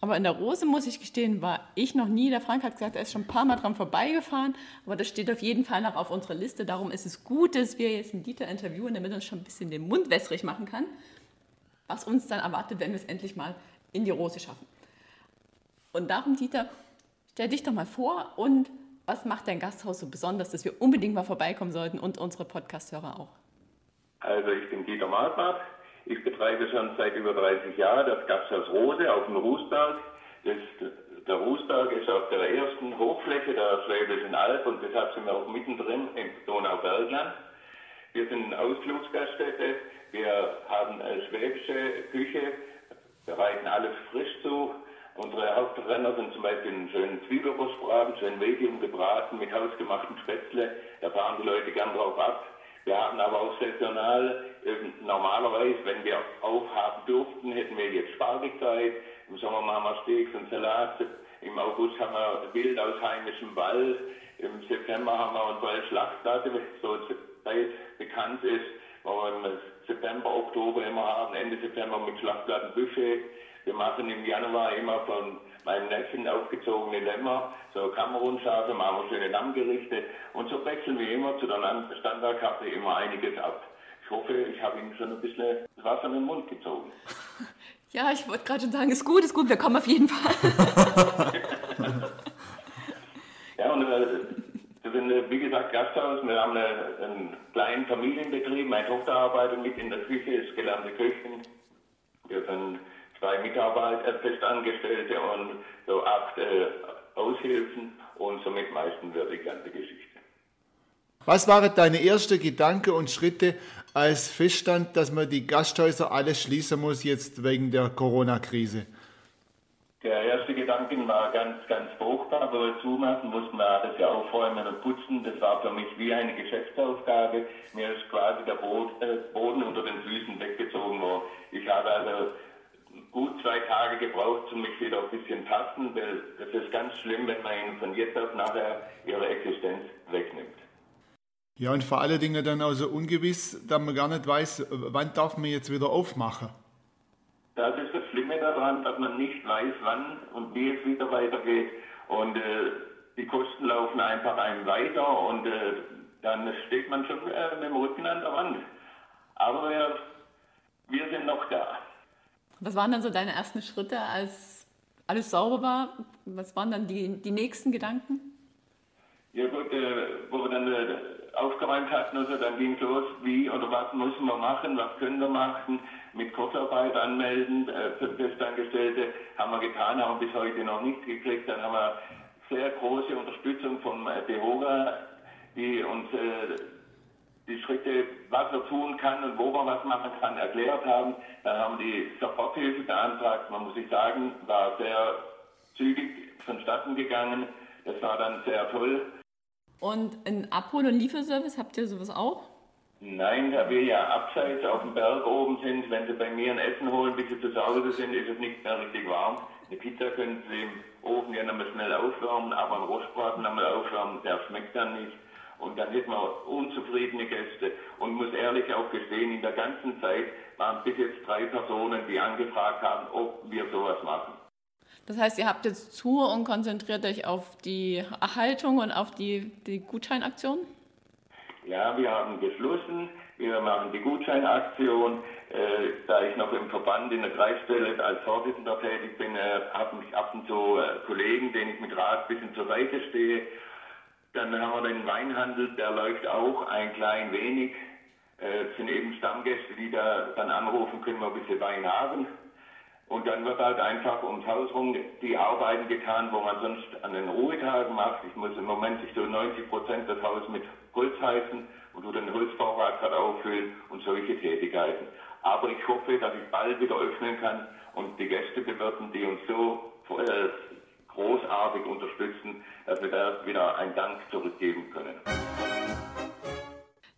Aber in der Rose, muss ich gestehen, war ich noch nie. Der Frank hat gesagt, er ist schon ein paar Mal dran vorbeigefahren. Aber das steht auf jeden Fall noch auf unserer Liste. Darum ist es gut, dass wir jetzt einen Dieter interviewen, damit er uns schon ein bisschen den Mund wässrig machen kann. Was uns dann erwartet, wenn wir es endlich mal in die Rose schaffen. Und darum, Dieter, Stell dich doch mal vor und was macht dein Gasthaus so besonders, dass wir unbedingt mal vorbeikommen sollten und unsere Podcast-Hörer auch? Also ich bin Dieter Malbart. Ich betreibe schon seit über 30 Jahren das Gasthaus Rose auf dem Rußberg. Das, der Rußberg ist auf der ersten Hochfläche der Schwäbischen Alb und deshalb sind wir auch mittendrin im Donaubergland. Wir sind eine Ausflugsgaststätte. Wir haben eine schwäbische Küche, bereiten alles frisch zu. Unsere Hauptrenner sind zum Beispiel einen schönen Zwiebelrostbraten, schön medium gebraten mit hausgemachten Spätzle. Da fahren die Leute gern drauf ab. Wir haben aber auch saisonal, äh, normalerweise, wenn wir aufhaben durften, hätten wir jetzt Spargelzeit. Im Sommer machen wir Steaks und Salat. Im August haben wir Wild aus heimischem Wald. Im September haben wir unsere Schlachtplatte, so Zeit bekannt ist, wo wir im September, Oktober immer haben, Ende September mit Schlachtplattenbuffet. Wir machen im Januar immer von meinem Neffen aufgezogene Lämmer, so Kamerunschafe, machen wir schöne Lammgerichte und so wechseln wir immer zu der Standardkarte immer einiges ab. Ich hoffe, ich habe Ihnen schon ein bisschen Wasser in den Mund gezogen. <laughs> Ja, ich wollte gerade schon sagen, ist gut, ist gut, wir kommen auf jeden Fall. <laughs> ja, und äh, wir sind, äh, wie gesagt, Gasthaus. Wir haben eine, einen kleinen Familienbetrieb. Meine Tochter arbeitet mit in der Küche, ist gelernte Köchin. Wir sind zwei Mitarbeiter, Festangestellte und so acht äh, Aushilfen und somit meisten wir die ganze Geschichte. Was waren deine ersten Gedanken und Schritte, als feststand, dass man die Gasthäuser alles schließen muss jetzt wegen der Corona-Krise? Der erste Gedanke war ganz, ganz furchtbar, wo wir zumachen, mussten wir alles ja aufräumen und putzen. Das war für mich wie eine Geschäftsaufgabe. Mir ist quasi der äh, Boden unter den Füßen weggezogen worden. Ich habe also gut zwei Tage gebraucht, um mich wieder ein bisschen tasten, weil das ist ganz schlimm, wenn man ihnen von jetzt auf nachher ihre Existenz wegnimmt. Ja, und vor allen Dingen dann auch so ungewiss, dass man gar nicht weiß, wann darf man jetzt wieder aufmachen. Das ist das Schlimme daran, dass man nicht weiß, wann und wie es wieder weitergeht. Und äh, die Kosten laufen einfach einem weiter und äh, dann steht man schon äh, mit dem Rücken an der Wand. Aber wir, wir sind noch da. Was waren dann so deine ersten Schritte, als alles sauber war? Was waren dann die, die nächsten Gedanken? Ja gut, äh, wo wir dann äh, aufgeräumt hatten, also dann ging es los, wie oder was müssen wir machen, was können wir machen, mit Kurzarbeit anmelden, äh, Festangestellte haben wir getan, haben bis heute noch nicht gekriegt. Dann haben wir sehr große Unterstützung vom äh, DEHOGA, die uns äh, die Schritte, was er tun kann und wo man was machen kann, erklärt haben. Dann haben die Soforthilfe beantragt. Man muss sich sagen, war sehr zügig vonstatten gegangen. Das war dann sehr toll. Und ein Abhol- und Lieferservice, habt ihr sowas auch? Nein, da wir ja abseits auf dem Berg oben sind, wenn Sie bei mir ein Essen holen, bis Sie zu Hause sind, ist es nicht mehr richtig warm. Eine Pizza können Sie im Ofen ja nochmal schnell aufwärmen, aber ein Rostbraten nochmal aufwärmen, der schmeckt dann nicht. Und dann hätten wir unzufriedene Gäste. Und muss ehrlich auch gestehen, in der ganzen Zeit waren bis jetzt drei Personen, die angefragt haben, ob wir sowas machen. Das heißt, ihr habt jetzt zu und konzentriert euch auf die Erhaltung und auf die, die Gutscheinaktion? Ja, wir haben geschlossen. Wir machen die Gutscheinaktion. Äh, da ich noch im Verband in der Kreisstelle als Vorsitzender tätig bin, äh, habe ich ab und zu äh, Kollegen, denen ich mit Rat ein bisschen zur Seite stehe. Dann haben wir den Weinhandel, der läuft auch ein klein wenig. Es äh, sind eben Stammgäste, die da dann anrufen, können wir ein bisschen Wein haben. Und dann wird halt einfach ums Haus rum die Arbeiten getan, wo man sonst an den Ruhetagen macht. Ich muss im Moment sich so 90 Prozent des Hauses mit Holz heizen und du den Holzvorrat gerade auffüllen und solche Tätigkeiten. Aber ich hoffe, dass ich bald wieder öffnen kann und die Gäste bewirten, die uns so äh, großartig unterstützen, dass wir da wieder einen Dank zurückgeben können.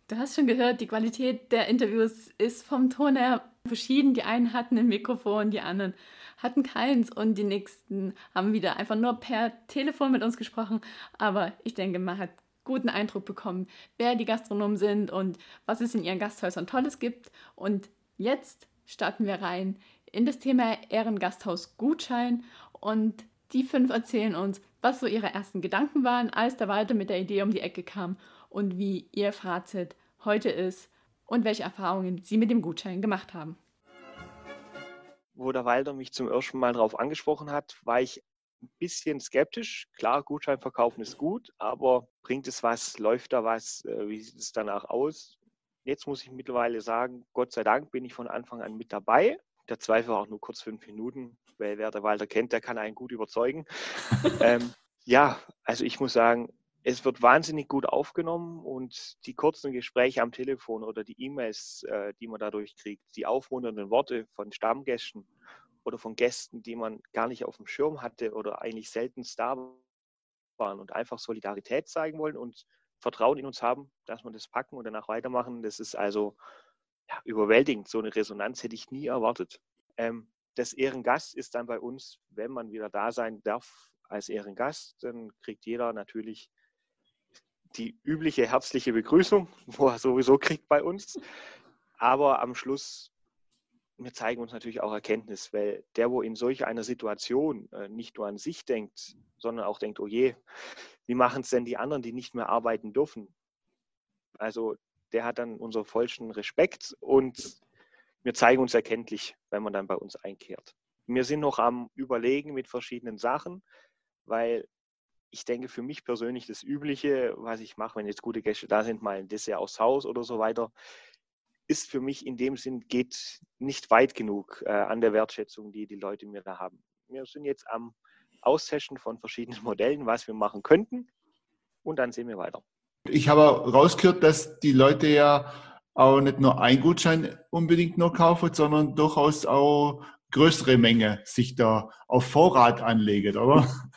Du hast schon gehört, die Qualität der Interviews ist vom Ton her verschieden. Die einen hatten ein Mikrofon, die anderen hatten keins und die nächsten haben wieder einfach nur per Telefon mit uns gesprochen. Aber ich denke, man hat guten Eindruck bekommen, wer die Gastronomen sind und was es in ihren Gasthäusern Tolles gibt. Und jetzt starten wir rein in das Thema Ehrengasthaus Gutschein und die fünf erzählen uns, was so ihre ersten Gedanken waren, als der Walter mit der Idee um die Ecke kam und wie ihr Fazit heute ist und welche Erfahrungen sie mit dem Gutschein gemacht haben. Wo der Walter mich zum ersten Mal darauf angesprochen hat, war ich ein bisschen skeptisch. Klar, Gutschein verkaufen ist gut, aber bringt es was? Läuft da was? Äh, wie sieht es danach aus? Jetzt muss ich mittlerweile sagen, Gott sei Dank bin ich von Anfang an mit dabei. Der Zweifel war auch nur kurz fünf Minuten, weil wer der Walter kennt, der kann einen gut überzeugen. <laughs> ähm, ja, also ich muss sagen, es wird wahnsinnig gut aufgenommen und die kurzen Gespräche am Telefon oder die E-Mails, äh, die man dadurch kriegt, die aufmunternden Worte von Stammgästen oder von Gästen, die man gar nicht auf dem Schirm hatte oder eigentlich selten da waren und einfach Solidarität zeigen wollen und Vertrauen in uns haben, dass wir das packen und danach weitermachen. Das ist also ja, überwältigend. So eine Resonanz hätte ich nie erwartet. Ähm, das Ehrengast ist dann bei uns, wenn man wieder da sein darf als Ehrengast, dann kriegt jeder natürlich die übliche herzliche Begrüßung, <laughs> wo er sowieso kriegt bei uns. Aber am Schluss, wir zeigen uns natürlich auch Erkenntnis, weil der, wo in solch einer Situation äh, nicht nur an sich denkt, sondern auch denkt, oh je, wie machen es denn die anderen, die nicht mehr arbeiten dürfen? Also der hat dann unseren vollsten Respekt und wir zeigen uns erkenntlich, wenn man dann bei uns einkehrt. Wir sind noch am Überlegen mit verschiedenen Sachen, weil ich denke, für mich persönlich das Übliche, was ich mache, wenn jetzt gute Gäste da sind, mal ein Dessert aus Haus oder so weiter, ist für mich in dem Sinn, geht nicht weit genug äh, an der Wertschätzung, die die Leute mir da haben. Wir sind jetzt am Austesten von verschiedenen <laughs> Modellen, was wir machen könnten und dann sehen wir weiter. Ich habe rausgehört, dass die Leute ja auch nicht nur einen Gutschein unbedingt nur kaufen, sondern durchaus auch größere Menge sich da auf Vorrat anlegen, oder? <laughs>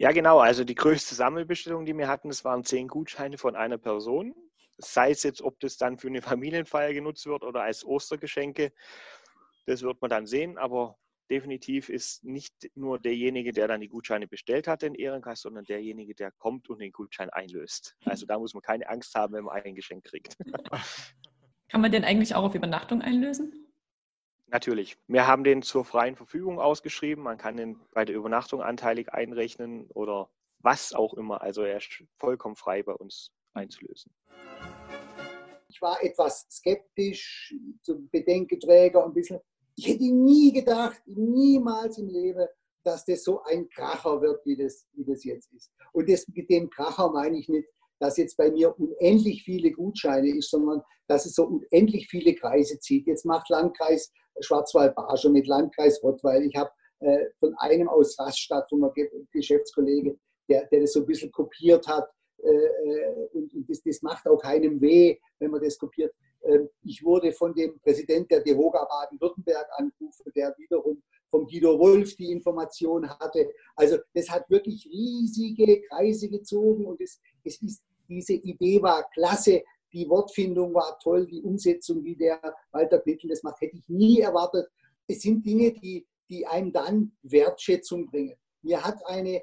Ja, genau. Also die größte Sammelbestellung, die wir hatten, das waren zehn Gutscheine von einer Person. Sei es jetzt, ob das dann für eine Familienfeier genutzt wird oder als Ostergeschenke, das wird man dann sehen. Aber definitiv ist nicht nur derjenige, der dann die Gutscheine bestellt hat, den Ehrenkast, sondern derjenige, der kommt und den Gutschein einlöst. Also da muss man keine Angst haben, wenn man ein Geschenk kriegt. <laughs> Kann man den eigentlich auch auf Übernachtung einlösen? Natürlich. Wir haben den zur freien Verfügung ausgeschrieben. Man kann den bei der Übernachtung anteilig einrechnen oder was auch immer. Also er ist vollkommen frei bei uns einzulösen. Ich war etwas skeptisch, so Bedenkenträger ein bisschen. Ich hätte nie gedacht, niemals im Leben, dass das so ein Kracher wird, wie das, wie das jetzt ist. Und das, mit dem Kracher meine ich nicht, dass jetzt bei mir unendlich viele Gutscheine ist, sondern dass es so unendlich viele Kreise zieht. Jetzt macht Landkreis Schwarzwald-Barsche mit Landkreis Rottweil. Ich habe äh, von einem aus Raststadt, von einem Geschäftskollege, der, der das so ein bisschen kopiert hat. Äh, äh, und das, das, macht auch keinem weh, wenn man das kopiert. Ähm, ich wurde von dem Präsident der DEHOGA Baden-Württemberg angerufen, der wiederum vom Guido Wolf die Information hatte. Also das hat wirklich riesige Kreise gezogen und es, es ist, diese Idee war klasse die Wortfindung war toll, die Umsetzung, wie der Walter Bittel das macht, hätte ich nie erwartet. Es sind Dinge, die, die einem dann Wertschätzung bringen. Mir hat eine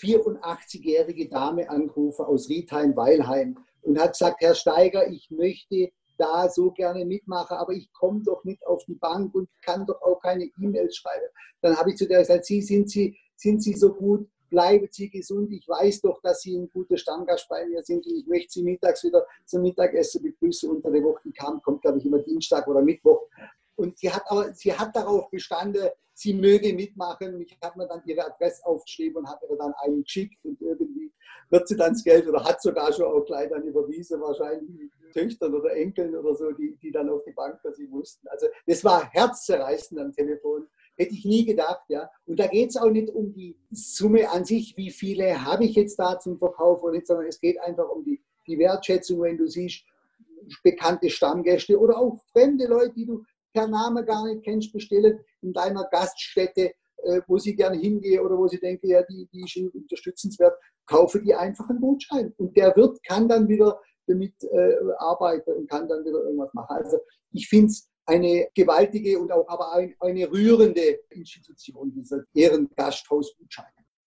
84-jährige Dame angerufen aus Riedheim-Weilheim und hat gesagt, Herr Steiger, ich möchte da so gerne mitmachen, aber ich komme doch nicht auf die Bank und kann doch auch keine E-Mails schreiben. Dann habe ich zu der gesagt, Sie sind Sie, sind Sie so gut, bleiben Sie gesund. Ich weiß doch, dass Sie ein guter Stammgast bei mir sind und ich möchte Sie mittags wieder zum Mittagessen begrüßen. Unter der Woche kam, kommt, glaube ich, immer Dienstag oder Mittwoch. Und sie hat, aber, sie hat darauf bestanden, sie möge mitmachen. Ich habe mir dann ihre Adresse aufgeschrieben und habe ihr dann einen geschickt und irgendwie wird sie dann das Geld oder hat sogar schon auch gleich dann überwiesen, wahrscheinlich Töchtern oder Enkeln oder so, die, die dann auf die Bank für sie mussten. Also das war herzzerreißend am Telefon Hätte ich nie gedacht, ja. Und da geht es auch nicht um die Summe an sich, wie viele habe ich jetzt da zum Verkauf oder nicht, sondern es geht einfach um die, die Wertschätzung, wenn du siehst, bekannte Stammgäste oder auch fremde Leute, die du per Name gar nicht kennst, bestellen in deiner Gaststätte, äh, wo sie gerne hingehen oder wo sie denken, ja, die, die ist unterstützenswert, kaufe die einfach einen Gutschein. Und der Wirt kann dann wieder damit äh, arbeiten und kann dann wieder irgendwas machen. Also ich finde es eine gewaltige und auch aber ein, eine rührende Institution, dieser Ehrengasthausgutschein.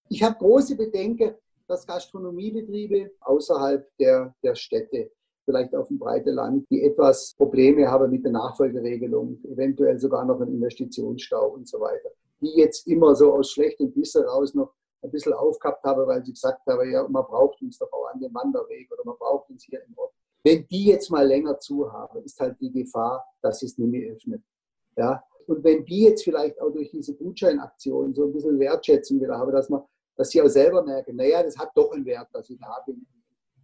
Ich habe große Bedenken, dass Gastronomiebetriebe außerhalb der, der Städte, vielleicht auf dem breiten Land, die etwas Probleme haben mit der Nachfolgeregelung, eventuell sogar noch einen Investitionsstau und so weiter, die jetzt immer so aus schlechtem Wissen raus noch ein bisschen aufgehabt habe, weil sie gesagt haben, ja, man braucht uns doch auch an dem Wanderweg oder man braucht uns hier im Ort. Wenn die jetzt mal länger zu haben, ist halt die Gefahr, dass sie es nicht mehr öffnet. Ja? Und wenn die jetzt vielleicht auch durch diese Gutscheinaktion so ein bisschen Wertschätzung wieder haben, dass man, dass sie auch selber merken, naja, das hat doch einen Wert, dass ich da bin.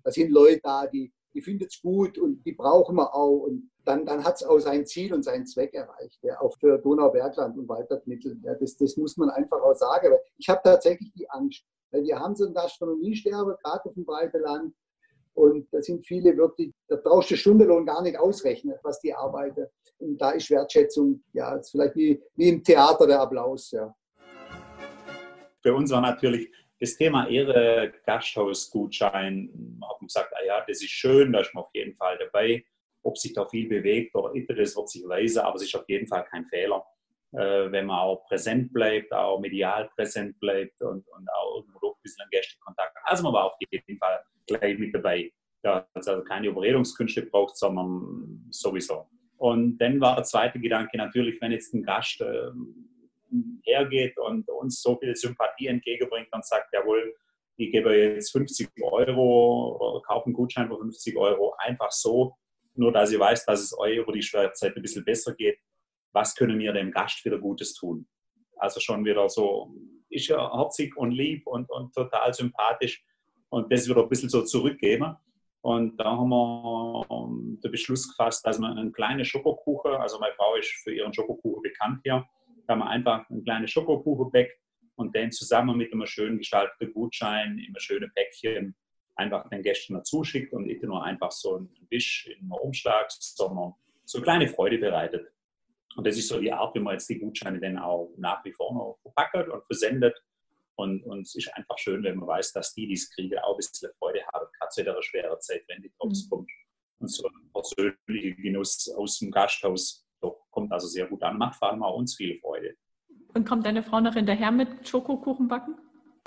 Da sind Leute da, die, die finden es gut und die brauchen wir auch. Und dann, dann hat es auch sein Ziel und seinen Zweck erreicht, ja, auch für Donaubergland und Waldbergmittel. Ja, das, das muss man einfach auch sagen. Weil ich habe tatsächlich die Angst, weil wir haben so ein Gastronomiesterbe, gerade auf dem breiten Land. Und da sind viele wirklich, da brauchst du Stundenlohn gar nicht ausrechnen, was die arbeiten. Und da ist Wertschätzung, ja, ist vielleicht wie, wie im Theater der Applaus, ja. Für uns war natürlich das Thema Ehre Gasthausgutschein, haben gesagt, ah ja, das ist schön, da ist man auf jeden Fall dabei. Ob sich da viel bewegt oder nicht, das wird sich weisen, aber es ist auf jeden Fall kein Fehler, äh, wenn man auch präsent bleibt, auch medial präsent bleibt und, und auch irgendwo ein bisschen Gästekontakt. Also man war auf jeden Fall gleich mit dabei. Da es also keine Überredungskünste braucht, sondern sowieso. Und dann war der zweite Gedanke natürlich, wenn jetzt ein Gast äh, hergeht und uns so viel Sympathie entgegenbringt und sagt, jawohl, ich gebe jetzt 50 Euro kaufe einen Gutschein für 50 Euro, einfach so, nur dass ihr weiß, dass es euch über die schwere ein bisschen besser geht. Was können wir dem Gast wieder Gutes tun? Also schon wieder so, ist ja herzig und lieb und, und total sympathisch und das wieder ein bisschen so zurückgeben. Und da haben wir ähm, den Beschluss gefasst, dass wir einen kleinen Schokokuchen, also meine Frau ist für ihren Schokokuchen bekannt hier, da haben wir einfach einen kleinen Schokokuchen backt und den zusammen mit einem schön gestalteten Gutschein in einem schönen Päckchen einfach den Gästen dazu schickt und nicht nur einfach so ein Wisch in einem Umschlag, sondern so eine kleine Freude bereitet. Und das ist so die Art, wie man jetzt die Gutscheine dann auch nach wie vor noch verpackt und versendet. Und, und es ist einfach schön, wenn man weiß, dass die, die es kriegen, auch ein bisschen Freude haben, gerade zu einer schweren Zeit, wenn die Drops mhm. kommt. Und so ein persönlicher Genuss aus dem Gasthaus kommt also sehr gut an. Macht vor allem auch uns viel Freude. Und kommt deine Frau noch hinterher mit Schokokuchen backen?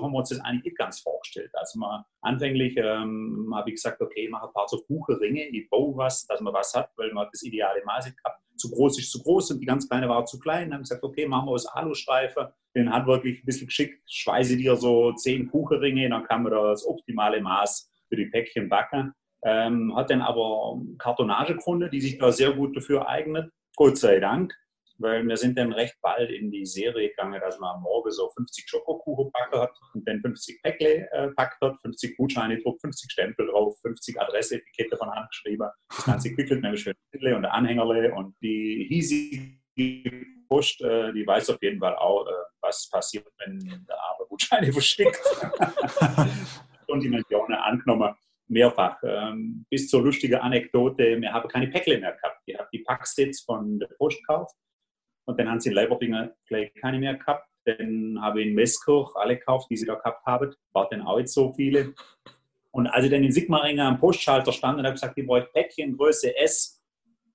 haben wir uns das eigentlich nicht ganz vorgestellt. Also mal anfänglich ähm, habe ich gesagt, okay, ich mache ein paar so Kuchenringe, ich baue was, dass man was hat, weil man das ideale Maß gehabt. Zu groß ist zu groß und die ganz kleine war zu klein. Dann haben wir gesagt, okay, machen wir aus Alustreifen. Den hat wirklich ein bisschen geschickt, schweiße dir so zehn Kuchenringe, dann kann man das optimale Maß für die Päckchen backen. Ähm, hat dann aber Kartonage gefunden, die sich da sehr gut dafür eignet. Gott sei Dank, weil wir sind dann recht bald in die Serie gegangen, dass man am Morgen so 50 Schokokuchen packen hat und dann 50 Päckle äh, packt hat, 50 Gutscheine druck, 50 Stempel drauf, 50 Adresseetikette von Hand geschrieben, das Ganze gewickelt, nämlich schön und Anhängerle und die hiesige Post, äh, die weiß auf jeden Fall auch, äh, was passiert, wenn der Arme Gutscheine verschickt. <laughs> und die Millionen angenommen mehrfach. Ähm, bis zur lustigen Anekdote, wir haben keine Päckle mehr gehabt. Ich habe die Packsets von der Post gekauft und dann haben sie in Leiberdinger gleich keine mehr gehabt. Dann habe ich in Westkirch alle gekauft, die sie da gehabt haben. War dann auch jetzt so viele. Und als ich dann in Sigmaringen am Postschalter stand und habe gesagt, ich brauche Päckchen Größe S.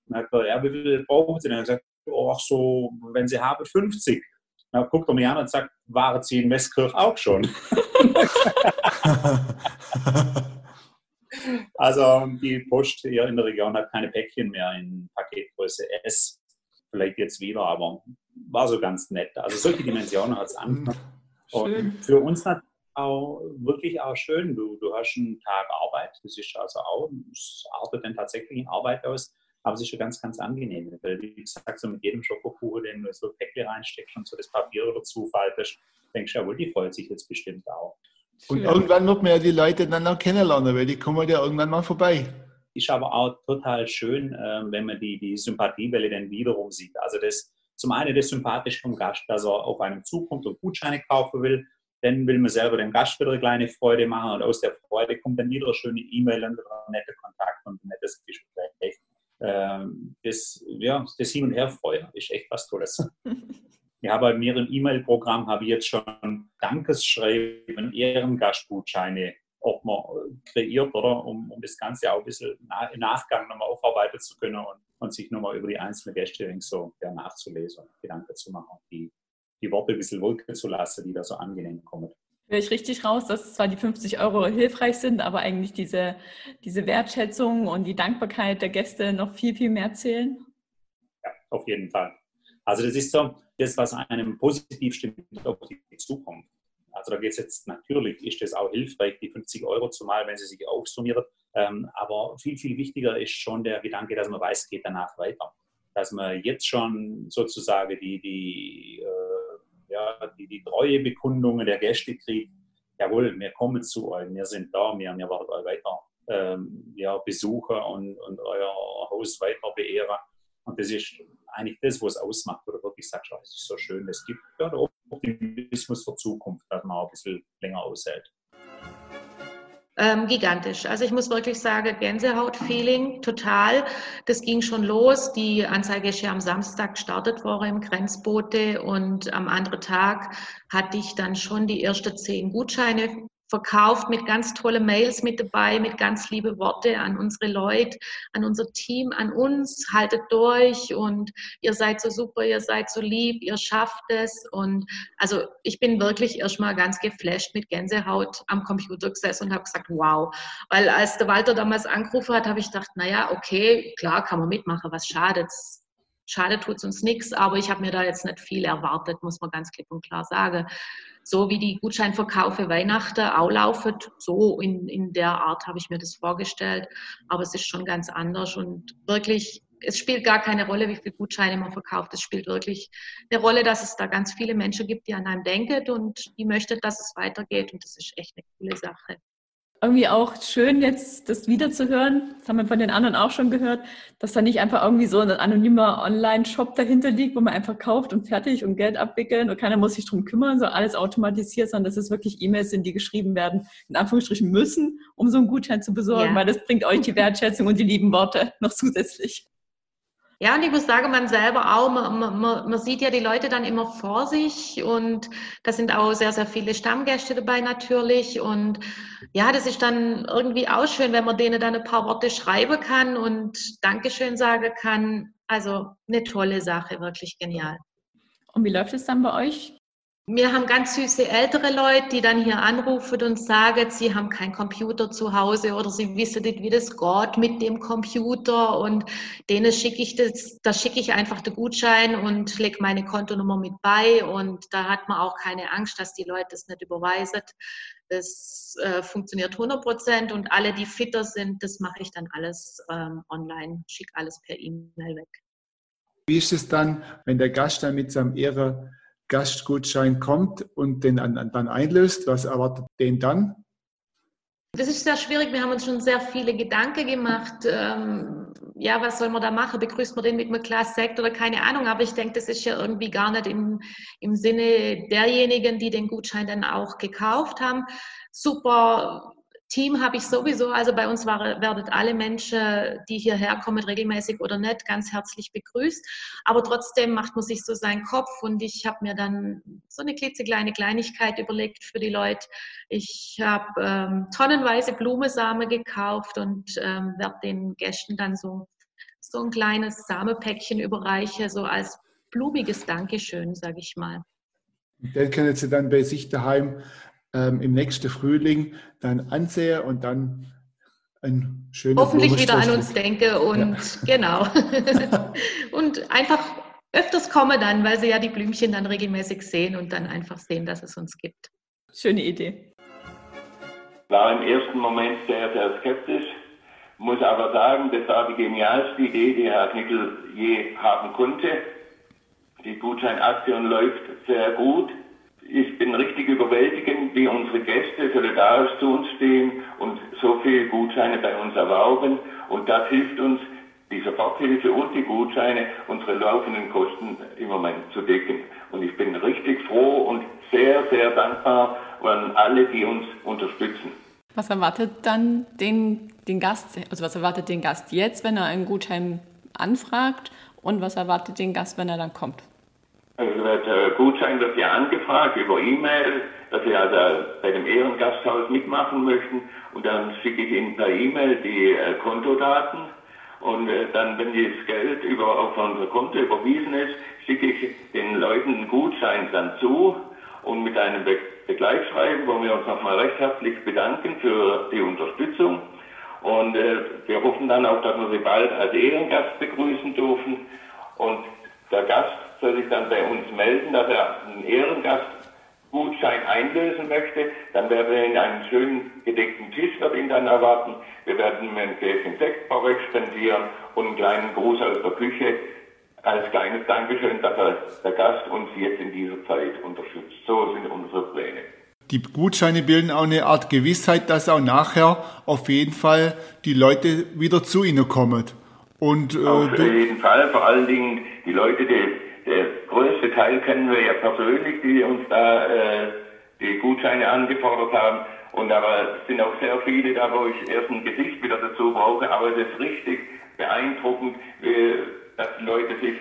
dann habe ich gesagt, ja, wie viel brauchen Sie? Dann habe ich gesagt, oh, ach so, wenn Sie haben, 50. Dann guckt er mich an und sagt, waren Sie in Westkirch auch schon? <laughs> <laughs> Also die Post hier in der Region hat keine Päckchen mehr in Paketgröße S. Vielleicht jetzt wieder, aber war so ganz nett. Also solche Dimensionen hat es angenommen. Und für uns natürlich auch wirklich auch schön. Du, du hast einen Tag Arbeit, das ist also auch, es artet dann tatsächlich in Arbeit aus, aber es ist schon ganz, ganz angenehm. Weil, wie gesagt, so mit jedem Schokokuchen, den du so Päckchen reinsteckst und so das Papier dazu faltest, denkst du, jawohl, die freut sich jetzt bestimmt auch. Und irgendwann wird man ja die Leute dann auch kennenlernen, weil die kommen ja irgendwann mal vorbei. Ist aber auch total schön, ähm, wenn man die, die Sympathiewelle dann wiederum sieht. Also das zum einen das sympathisch vom Gast, dass er auf einem zukommt und Gutscheine kaufen will. Dann will man selber dem Gast wieder eine kleine Freude machen und aus der Freude kommt dann wieder eine schöne E-Mail und ein netter Kontakt und ein nettes Gespräch. Ähm, das, ja, das Hin- und Herfreuen ist echt was Tolles. <laughs> Ja, bei mir im E-Mail-Programm habe ich jetzt schon Dankesschreiben, Ehrengastgutscheine auch mal kreiert, oder? Um, um das Ganze auch ein bisschen im Nachgang nochmal aufarbeiten zu können und, und sich nochmal über die einzelnen Gäste so ja, nachzulesen und Gedanken zu machen, die, die Worte ein bisschen wirken zu lassen, die da so angenehm kommen. Höre ich richtig raus, dass zwar die 50 Euro hilfreich sind, aber eigentlich diese, diese Wertschätzung und die Dankbarkeit der Gäste noch viel, viel mehr zählen? Ja, auf jeden Fall. Also das ist so das, was einem positiv stimmt auf die Zukunft. Also da geht es jetzt natürlich, ist das auch hilfreich, die 50 Euro zumal, wenn sie sich aufsummieren. Ähm, aber viel, viel wichtiger ist schon der Gedanke, dass man weiß, geht danach weiter. Dass man jetzt schon sozusagen die, die, äh, ja, die, die Treuebekundungen der Gäste kriegt. Jawohl, wir kommen zu euch, wir sind da, wir, wir werden euch weiter ähm, ja, besuchen und, und euer Haus weiter beehren. Und das ist eigentlich das, was es ausmacht, oder wirklich sagst, oh, es ist so schön, es gibt ja, der Optimismus für Zukunft, dass man auch ein bisschen länger aushält. Ähm, gigantisch. Also ich muss wirklich sagen, Gänsehaut-Feeling, total. Das ging schon los. Die Anzeige ist ja am Samstag gestartet worden im Grenzbote und am anderen Tag hatte ich dann schon die ersten zehn Gutscheine verkauft mit ganz tolle Mails mit dabei, mit ganz liebe Worte an unsere Leute, an unser Team, an uns. Haltet durch und ihr seid so super, ihr seid so lieb, ihr schafft es. Und also ich bin wirklich erstmal ganz geflasht mit Gänsehaut am Computer gesessen und habe gesagt, wow. Weil als der Walter damals angerufen hat, habe ich gedacht, naja, okay, klar kann man mitmachen, was schadet's? Schade tut es uns nichts, aber ich habe mir da jetzt nicht viel erwartet, muss man ganz klipp und klar sagen. So wie die Gutscheinverkaufe Weihnachten auch laufen, so in, in der Art habe ich mir das vorgestellt. Aber es ist schon ganz anders und wirklich, es spielt gar keine Rolle, wie viele Gutscheine man verkauft. Es spielt wirklich eine Rolle, dass es da ganz viele Menschen gibt, die an einem denken und die möchten, dass es weitergeht. Und das ist echt eine coole Sache irgendwie auch schön, jetzt das wiederzuhören. Das haben wir von den anderen auch schon gehört, dass da nicht einfach irgendwie so ein anonymer Online-Shop dahinter liegt, wo man einfach kauft und fertig und Geld abwickeln und keiner muss sich drum kümmern, so alles automatisiert, sondern dass es wirklich E-Mails sind, die geschrieben werden, in Anführungsstrichen müssen, um so einen Gutschein zu besorgen, ja. weil das bringt euch die Wertschätzung und die lieben Worte noch zusätzlich. Ja, und ich muss sagen, man selber auch, man, man, man sieht ja die Leute dann immer vor sich und da sind auch sehr, sehr viele Stammgäste dabei natürlich. Und ja, das ist dann irgendwie auch schön, wenn man denen dann ein paar Worte schreiben kann und Dankeschön sagen kann. Also eine tolle Sache, wirklich genial. Und wie läuft es dann bei euch? Wir haben ganz süße ältere Leute, die dann hier anrufen und sagen, sie haben keinen Computer zu Hause oder sie wissen nicht, wie das geht mit dem Computer und denen schicke ich das, da schicke ich einfach den Gutschein und lege meine Kontonummer mit bei und da hat man auch keine Angst, dass die Leute das nicht überweisen. Das äh, funktioniert 100 Prozent und alle, die fitter sind, das mache ich dann alles ähm, online, schicke alles per E-Mail weg. Wie ist es dann, wenn der Gast dann mit seinem Ehre Gastgutschein kommt und den dann einlöst, was erwartet den dann? Das ist sehr schwierig. Wir haben uns schon sehr viele Gedanken gemacht. Ähm, ja, was soll man da machen? Begrüßt man den mit einem Glas Sekt oder keine Ahnung? Aber ich denke, das ist ja irgendwie gar nicht im, im Sinne derjenigen, die den Gutschein dann auch gekauft haben. Super Team habe ich sowieso, also bei uns war, werdet alle Menschen, die hierher kommen, regelmäßig oder nicht, ganz herzlich begrüßt. Aber trotzdem macht man sich so seinen Kopf und ich habe mir dann so eine klitzekleine Kleinigkeit überlegt für die Leute. Ich habe ähm, tonnenweise Blumensamen gekauft und ähm, werde den Gästen dann so, so ein kleines Samenpäckchen überreichen, so als blumiges Dankeschön, sage ich mal. Den können Sie dann bei sich daheim ähm, im nächsten Frühling dann ansehe und dann ein schöner Hoffentlich wieder an uns denke und ja. genau. <laughs> und einfach öfters komme dann, weil sie ja die Blümchen dann regelmäßig sehen und dann einfach sehen, dass es uns gibt. Schöne Idee. War im ersten Moment sehr, sehr skeptisch, muss aber sagen, das war die genialste Idee, die Herr Knickel je haben konnte. Die Gutscheinaktion läuft sehr gut ich bin richtig überwältigend, wie unsere Gäste solidarisch zu uns stehen und so viele Gutscheine bei uns erwerben. Und das hilft uns, die Soforthilfe und die Gutscheine unsere laufenden Kosten im Moment zu decken. Und ich bin richtig froh und sehr, sehr dankbar an alle, die uns unterstützen. Was erwartet dann den, den Gast, also was erwartet den Gast jetzt, wenn er einen Gutschein anfragt und was erwartet den Gast, wenn er dann kommt? Also der Gutschein wird ja angefragt über E-Mail, dass Sie also bei dem Ehrengasthaus mitmachen möchten und dann schicke ich Ihnen per E-Mail die äh, Kontodaten und äh, dann, wenn das Geld über, auf unser Konto überwiesen ist, schicke ich den Leuten einen Gutschein dann zu und mit einem Be Begleitschreiben, wo wir uns nochmal recht herzlich bedanken für die Unterstützung. Und äh, wir hoffen dann auch, dass wir Sie bald als Ehrengast begrüßen dürfen. Und der Gast soll sich dann bei uns melden, dass er einen Ehrengastgutschein einlösen möchte. Dann werden wir ihn einen schönen gedeckten Tisch wird ihn dann erwarten. Wir werden ihm ein Gläschen Sektporridge spendieren und einen kleinen Gruß aus der Küche als kleines Dankeschön, dass er, der Gast uns jetzt in dieser Zeit unterstützt. So sind unsere Pläne. Die Gutscheine bilden auch eine Art Gewissheit, dass auch nachher auf jeden Fall die Leute wieder zu Ihnen kommen. Und, äh, auf jeden Fall, vor allen Dingen die Leute, die, der größte Teil kennen wir ja persönlich, die uns da äh, die Gutscheine angefordert haben. Und aber es sind auch sehr viele da, wo ich erst ein Gesicht wieder dazu brauche. Aber es ist richtig beeindruckend, dass die Leute sich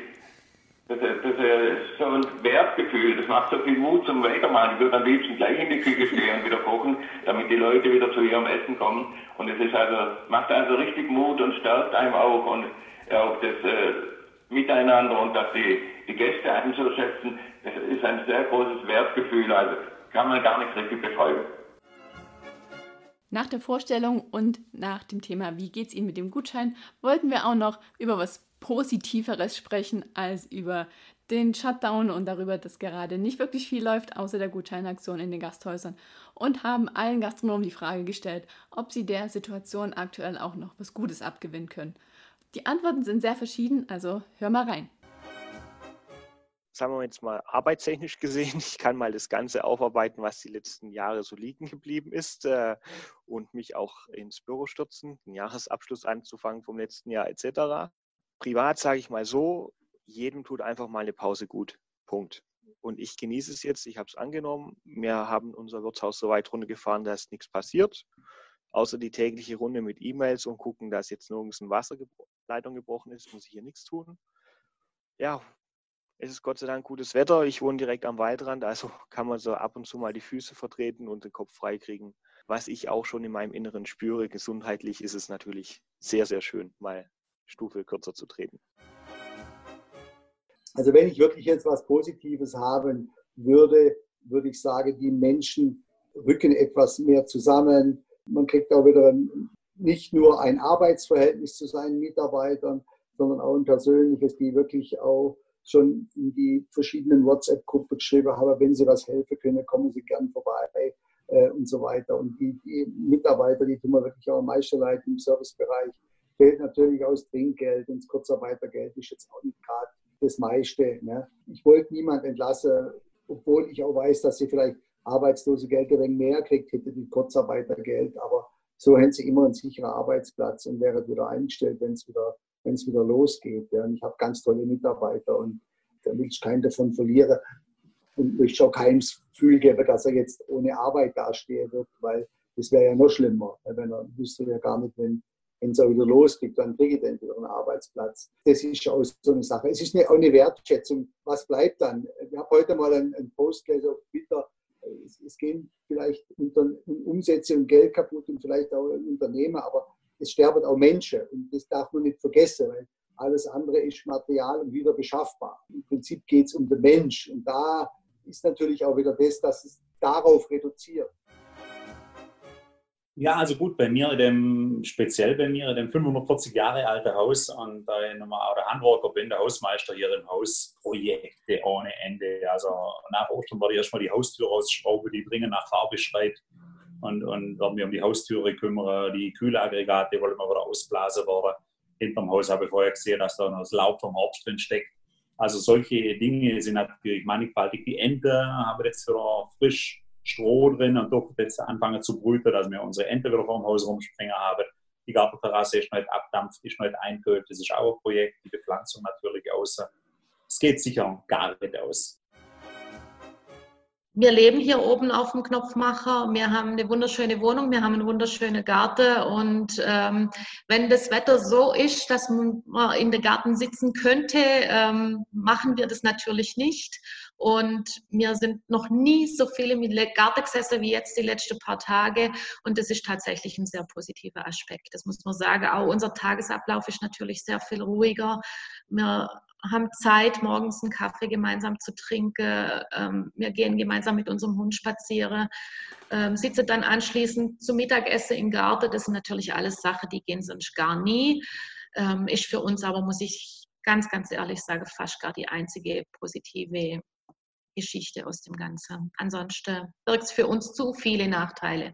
das, das ist so ein Wertgefühl, das macht so viel Mut zum Weitermachen. Ich würde am liebsten gleich in die Küche stehen und wieder kochen, damit die Leute wieder zu ihrem Essen kommen. Und es ist also, macht also richtig Mut und stärkt einem auch und auch das äh, Miteinander und dass die, die Gäste einen so schätzen, das ist ein sehr großes Wertgefühl. Also kann man gar nicht richtig beschreiben. Nach der Vorstellung und nach dem Thema, wie geht es Ihnen mit dem Gutschein, wollten wir auch noch über was Positiveres sprechen als über den Shutdown und darüber, dass gerade nicht wirklich viel läuft, außer der Gutscheinaktion in den Gasthäusern. Und haben allen Gastronomen die Frage gestellt, ob sie der Situation aktuell auch noch was Gutes abgewinnen können. Die Antworten sind sehr verschieden, also hör mal rein sagen wir jetzt mal arbeitstechnisch gesehen, ich kann mal das Ganze aufarbeiten, was die letzten Jahre so liegen geblieben ist äh, und mich auch ins Büro stürzen, den Jahresabschluss anzufangen vom letzten Jahr etc. Privat sage ich mal so, jedem tut einfach mal eine Pause gut. Punkt. Und ich genieße es jetzt, ich habe es angenommen. Wir haben unser Wirtshaus so weit runtergefahren, dass nichts passiert. Außer die tägliche Runde mit E-Mails und gucken, dass jetzt nirgends eine Wasserleitung gebrochen ist, muss ich hier nichts tun. Ja, es ist Gott sei Dank gutes Wetter. Ich wohne direkt am Waldrand, also <laughs> kann man so ab und zu mal die Füße vertreten und den Kopf freikriegen. Was ich auch schon in meinem Inneren spüre, gesundheitlich ist es natürlich sehr, sehr schön, mal Stufe kürzer zu treten. Also wenn ich wirklich jetzt was Positives haben würde, würde ich sagen, die Menschen rücken etwas mehr zusammen. Man kriegt auch wieder nicht nur ein Arbeitsverhältnis zu seinen Mitarbeitern, sondern auch ein persönliches, die wirklich auch schon in die verschiedenen WhatsApp-Gruppen geschrieben habe, wenn Sie was helfen können, kommen Sie gern vorbei äh, und so weiter. Und die, die, Mitarbeiter, die tun wir wirklich auch am meisten leid im Servicebereich, fehlt natürlich aus Trinkgeld und das Kurzarbeitergeld ist jetzt auch nicht gerade das meiste. Ne? Ich wollte niemand entlassen, obwohl ich auch weiß, dass sie vielleicht arbeitslose Geld ein wenig mehr kriegt, hätte die Kurzarbeitergeld, aber so hätten sie immer einen sicheren Arbeitsplatz und wäre wieder eingestellt, wenn es wieder wenn es wieder losgeht. Ja. Und ich habe ganz tolle Mitarbeiter und da will ich keinen davon verlieren und möchte auch keinem das Gefühl geben, dass er jetzt ohne Arbeit dastehen wird, weil das wäre ja noch schlimmer, wenn er wüsste ja gar nicht, wenn es auch wieder losgeht, dann kriege ich dann wieder einen Arbeitsplatz. Das ist auch so eine Sache. Es ist eine, auch eine Wertschätzung. Was bleibt dann? Ich habe heute mal einen, einen Post gelesen auf Twitter. Es, es gehen vielleicht unter, Umsätze und Geld kaputt und vielleicht auch Unternehmer, aber es sterben auch Menschen und das darf man nicht vergessen, weil alles andere ist Material und wieder beschaffbar. Im Prinzip geht es um den Mensch und da ist natürlich auch wieder das, dass es darauf reduziert. Ja, also gut, bei mir, dem, speziell bei mir, dem 540 Jahre alte Haus und da ich nochmal auch der Handwerker bin, der Hausmeister hier im Haus, Projekte ohne Ende. Also nach Ostern werde ich erstmal die Haustür rausschrauben, die dringend nach Farbe schreit und, und werden mich um die Haustüre kümmern. Die Kühlaggregate wollen wir wieder ausblasen werden. Hinterm Haus habe ich vorher gesehen, dass da noch das Laub vom Herbst drin steckt. Also solche Dinge sind natürlich mannigfaltig. Die Ente haben jetzt wieder frisch Stroh drin und dürfen jetzt anfangen zu brüten, dass wir unsere Ente wieder vor dem Haus rumspringen haben. Die Gartenterrasse ist nicht abdampft, ist nicht eingehüllt. Das ist auch ein Projekt, die Bepflanzung natürlich außer. Es geht sicher gar nicht aus wir leben hier oben auf dem Knopfmacher. Wir haben eine wunderschöne Wohnung, wir haben einen wunderschönen Garten. Und ähm, wenn das Wetter so ist, dass man in der Garten sitzen könnte, ähm, machen wir das natürlich nicht. Und wir sind noch nie so viele mit Garten gesessen wie jetzt die letzten paar Tage. Und das ist tatsächlich ein sehr positiver Aspekt. Das muss man sagen. Auch unser Tagesablauf ist natürlich sehr viel ruhiger. Wir haben Zeit, morgens einen Kaffee gemeinsam zu trinken. Ähm, wir gehen gemeinsam mit unserem Hund spazieren, ähm, sitzen dann anschließend zum Mittagessen im Garten. Das sind natürlich alles Sachen, die gehen sonst gar nie. Ähm, ist für uns aber, muss ich ganz, ganz ehrlich sagen, fast gar die einzige positive Geschichte aus dem Ganzen. Ansonsten birgt es für uns zu viele Nachteile.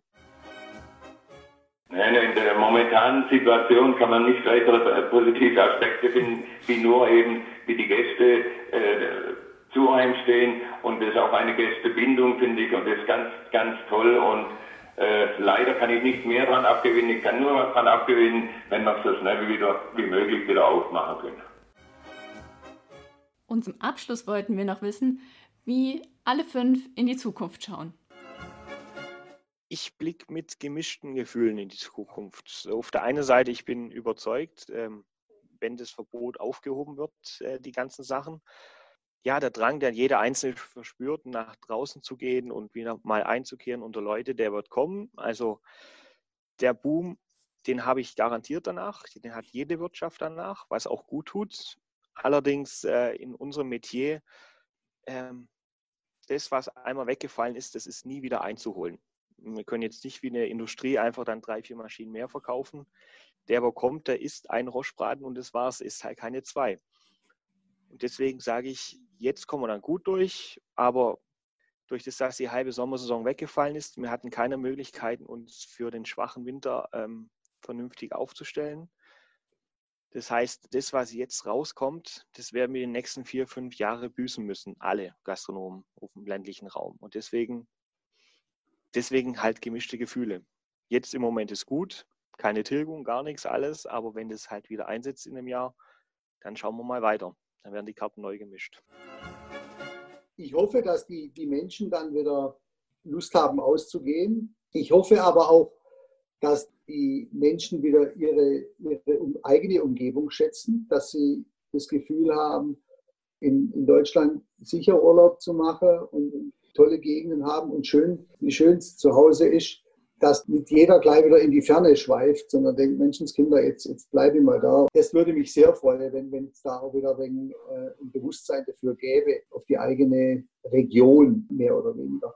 Nein, in der momentanen Situation kann man nicht weitere positive Aspekte finden, wie nur eben, wie die Gäste äh, zu einem stehen und das ist auch eine Gästebindung, finde ich, und das ist ganz, ganz toll und äh, leider kann ich nicht mehr daran abgewinnen, ich kann nur daran abgewinnen, wenn wir es so schnell wie, wieder, wie möglich wieder aufmachen können. Und zum Abschluss wollten wir noch wissen, wie alle fünf in die Zukunft schauen ich blicke mit gemischten Gefühlen in die Zukunft. Auf der einen Seite, ich bin überzeugt, ähm, wenn das Verbot aufgehoben wird, äh, die ganzen Sachen, ja, der Drang, der jeder Einzelne verspürt, nach draußen zu gehen und wieder mal einzukehren unter Leute, der wird kommen. Also der Boom, den habe ich garantiert danach, den hat jede Wirtschaft danach, was auch gut tut. Allerdings äh, in unserem Metier, ähm, das, was einmal weggefallen ist, das ist nie wieder einzuholen. Wir können jetzt nicht wie eine Industrie einfach dann drei, vier Maschinen mehr verkaufen. Der aber kommt, der isst ein Roschbraten und das war's, ist halt keine zwei. Und deswegen sage ich, jetzt kommen wir dann gut durch, aber durch das, dass die halbe Sommersaison weggefallen ist, wir hatten keine Möglichkeiten, uns für den schwachen Winter ähm, vernünftig aufzustellen. Das heißt, das, was jetzt rauskommt, das werden wir in den nächsten vier, fünf Jahren büßen müssen, alle Gastronomen auf dem ländlichen Raum. Und deswegen deswegen halt gemischte Gefühle. Jetzt im Moment ist gut, keine Tilgung, gar nichts, alles, aber wenn das halt wieder einsetzt in einem Jahr, dann schauen wir mal weiter. Dann werden die Karten neu gemischt. Ich hoffe, dass die, die Menschen dann wieder Lust haben auszugehen. Ich hoffe aber auch, dass die Menschen wieder ihre, ihre eigene Umgebung schätzen, dass sie das Gefühl haben, in, in Deutschland sicher Urlaub zu machen und tolle Gegenden haben und schön, wie schön es zu Hause ist, dass nicht jeder gleich wieder in die Ferne schweift, sondern denkt, Menschenskinder, jetzt, jetzt bleibe ich mal da. Das würde mich sehr freuen, wenn, es da auch wieder ein, äh, ein Bewusstsein dafür gäbe, auf die eigene Region mehr oder weniger.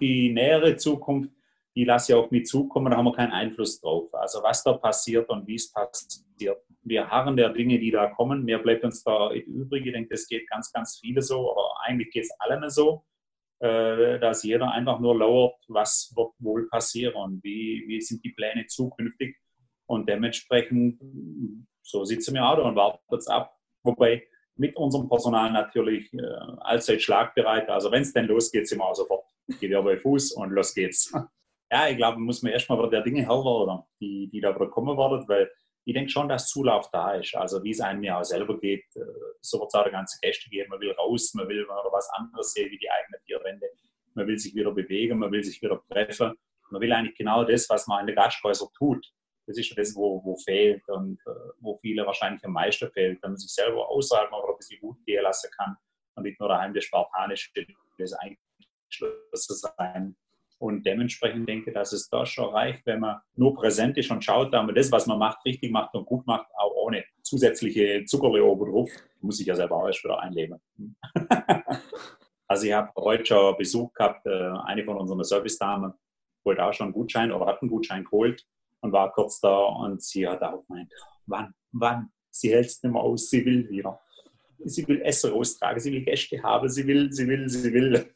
Die nähere Zukunft, die lasse ich auf mich zukommen, da haben wir keinen Einfluss drauf. Also was da passiert und wie es passiert, wir harren der Dinge, die da kommen. Mehr bleibt uns da übrig. Ich denke, das geht ganz, ganz viele so, aber eigentlich geht es allen so, äh, dass jeder einfach nur lauert, was wird wohl passieren und wie, wie sind die Pläne zukünftig. Und dementsprechend, so sitzen wir auch da und warten es ab. Wobei mit unserem Personal natürlich äh, allzeit schlagbereit. Also wenn es denn losgeht, sind wir auch sofort. Geht ja bei Fuß und los geht's. Ja, ich glaube, muss man erstmal der Dinge Herr die, die da wieder kommen werden, weil ich denke schon, dass Zulauf da ist. Also wie es einem ja auch selber geht, äh, so wird es auch der ganze Gäste geben. Man will raus, man will mal was anderes sehen wie die eigenen vier Wände. Man will sich wieder bewegen, man will sich wieder treffen. Man will eigentlich genau das, was man in den Gasthäusern tut. Das ist das, wo, wo fehlt und äh, wo viele wahrscheinlich am meisten fehlt, wenn man sich selber außerhalb mal ein bisschen gut gehen lassen kann und nicht nur daheim das Spartanische, das eingeschlossen sein und dementsprechend denke ich, dass es da schon reicht, wenn man nur präsent ist und schaut, dass man das, was man macht, richtig macht und gut macht, auch ohne zusätzliche Zuckerle oben drauf. Muss ich ja selber auch erst wieder einleben. <laughs> also ich habe heute schon Besuch gehabt, äh, eine von unseren Service-Damen wollte auch schon einen Gutschein oder hat einen Gutschein geholt und war kurz da und sie hat auch gemeint, wann, wann, sie hält es nicht mehr aus, sie will wieder. Sie will Essen austragen, sie will Gäste haben, sie will, sie will, sie will.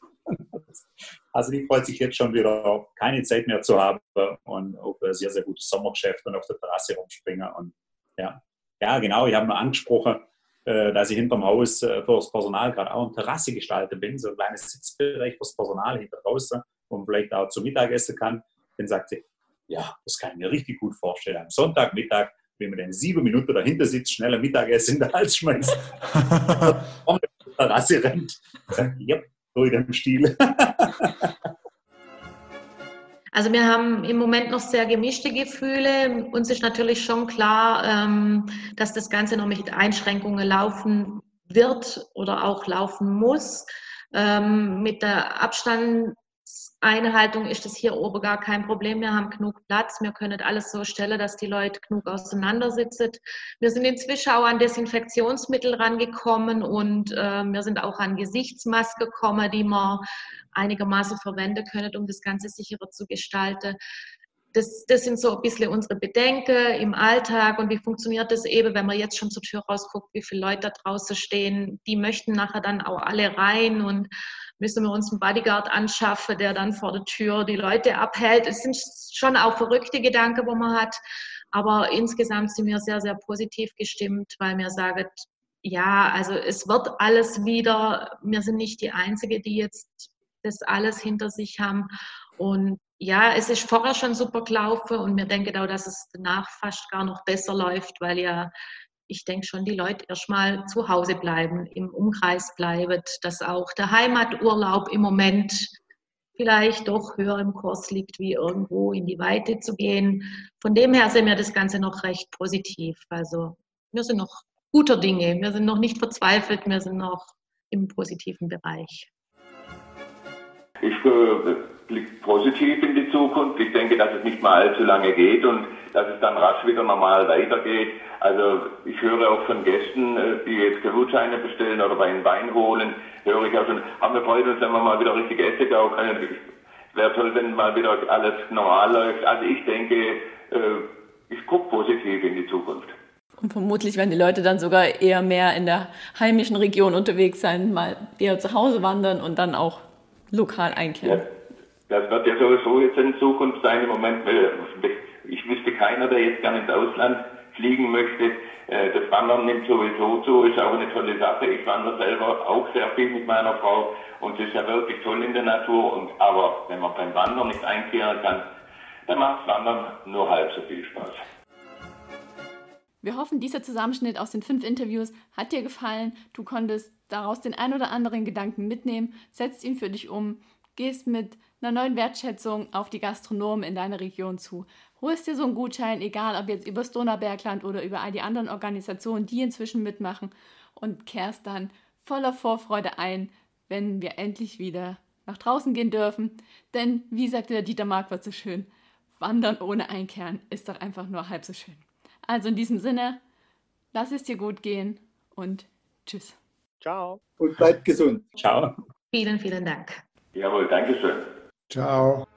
Also die freut sich jetzt schon wieder, keine Zeit mehr zu haben und auf ein sehr, sehr gutes Sommergeschäft und auf der Terrasse rumspringen. Und ja, ja genau, ich habe nur angesprochen, äh, dass ich hinterm Haus äh, für das Personal gerade auch eine Terrasse gestaltet bin, so ein kleines Sitzbereich fürs Personal hinter draußen, wo man vielleicht auch zum Mittagessen kann. Dann sagt sie, Ja, das kann ich mir richtig gut vorstellen. Am Sonntagmittag, wenn man dann sieben Minuten dahinter sitzt, schneller Mittagessen in den Hals schmeißt, <laughs> auf der Terrasse rennt, sagt, ja, in dem Stil. Also wir haben im Moment noch sehr gemischte Gefühle. Uns ist natürlich schon klar, ähm, dass das Ganze noch mit Einschränkungen laufen wird oder auch laufen muss. Ähm, mit der Abstandseinhaltung ist das hier oben gar kein Problem. Wir haben genug Platz. Wir können alles so stellen, dass die Leute genug auseinandersitzen. Wir sind inzwischen auch an Desinfektionsmittel rangekommen und äh, wir sind auch an Gesichtsmaske gekommen, die man einigermaßen verwenden können, um das Ganze sicherer zu gestalten. Das, das, sind so ein bisschen unsere Bedenken im Alltag und wie funktioniert das eben, wenn man jetzt schon zur Tür rausguckt, wie viele Leute da draußen stehen, die möchten nachher dann auch alle rein und müssen wir uns einen Bodyguard anschaffen, der dann vor der Tür die Leute abhält. Es sind schon auch verrückte Gedanken, wo man hat, aber insgesamt sind wir sehr, sehr positiv gestimmt, weil wir sagen, ja, also es wird alles wieder, wir sind nicht die Einzige, die jetzt das alles hinter sich haben. Und ja, es ist vorher schon super gelaufen und mir denke auch, dass es danach fast gar noch besser läuft, weil ja, ich denke schon, die Leute erstmal zu Hause bleiben, im Umkreis bleiben, dass auch der Heimaturlaub im Moment vielleicht doch höher im Kurs liegt, wie irgendwo in die Weite zu gehen. Von dem her sehen wir das Ganze noch recht positiv. Also wir sind noch guter Dinge, wir sind noch nicht verzweifelt, wir sind noch im positiven Bereich. Ich äh, blicke positiv in die Zukunft. Ich denke, dass es nicht mal allzu lange geht und dass es dann rasch wieder normal weitergeht. Also ich höre auch von Gästen, äh, die jetzt Gutscheine bestellen oder bei den Wein holen, höre ich auch schon, haben wir freut uns, wenn wir mal wieder richtig essen können. Wäre toll, wenn mal wieder alles normal läuft. Also ich denke, äh, ich gucke positiv in die Zukunft. Und vermutlich werden die Leute dann sogar eher mehr in der heimischen Region unterwegs sein, mal eher zu Hause wandern und dann auch lokal einkehren. Ja, das wird ja sowieso jetzt in Zukunft sein. Im Moment, ich wüsste keiner, der jetzt gerne ins Ausland fliegen möchte. Äh, das Wandern nimmt sowieso zu, ist auch eine tolle Sache. Ich wandere selber auch sehr viel mit meiner Frau und es ist ja wirklich toll in der Natur. Und, aber wenn man beim Wandern nicht einkehren kann, dann macht Wandern nur halb so viel Spaß. Wir hoffen, dieser Zusammenschnitt aus den fünf Interviews hat dir gefallen. Du konntest daraus den ein oder anderen Gedanken mitnehmen, setzt ihn für dich um, gehst mit einer neuen Wertschätzung auf die Gastronomen in deiner Region zu. Holst dir so einen Gutschein, egal ob jetzt über das Donaubergland oder über all die anderen Organisationen, die inzwischen mitmachen und kehrst dann voller Vorfreude ein, wenn wir endlich wieder nach draußen gehen dürfen. Denn, wie sagte der Dieter Marquardt so schön, Wandern ohne Einkehren ist doch einfach nur halb so schön. Also in diesem Sinne, lass es dir gut gehen und tschüss. Ciao. Und bleibt gesund. Ciao. Vielen, vielen Dank. Jawohl, danke schön. Ciao.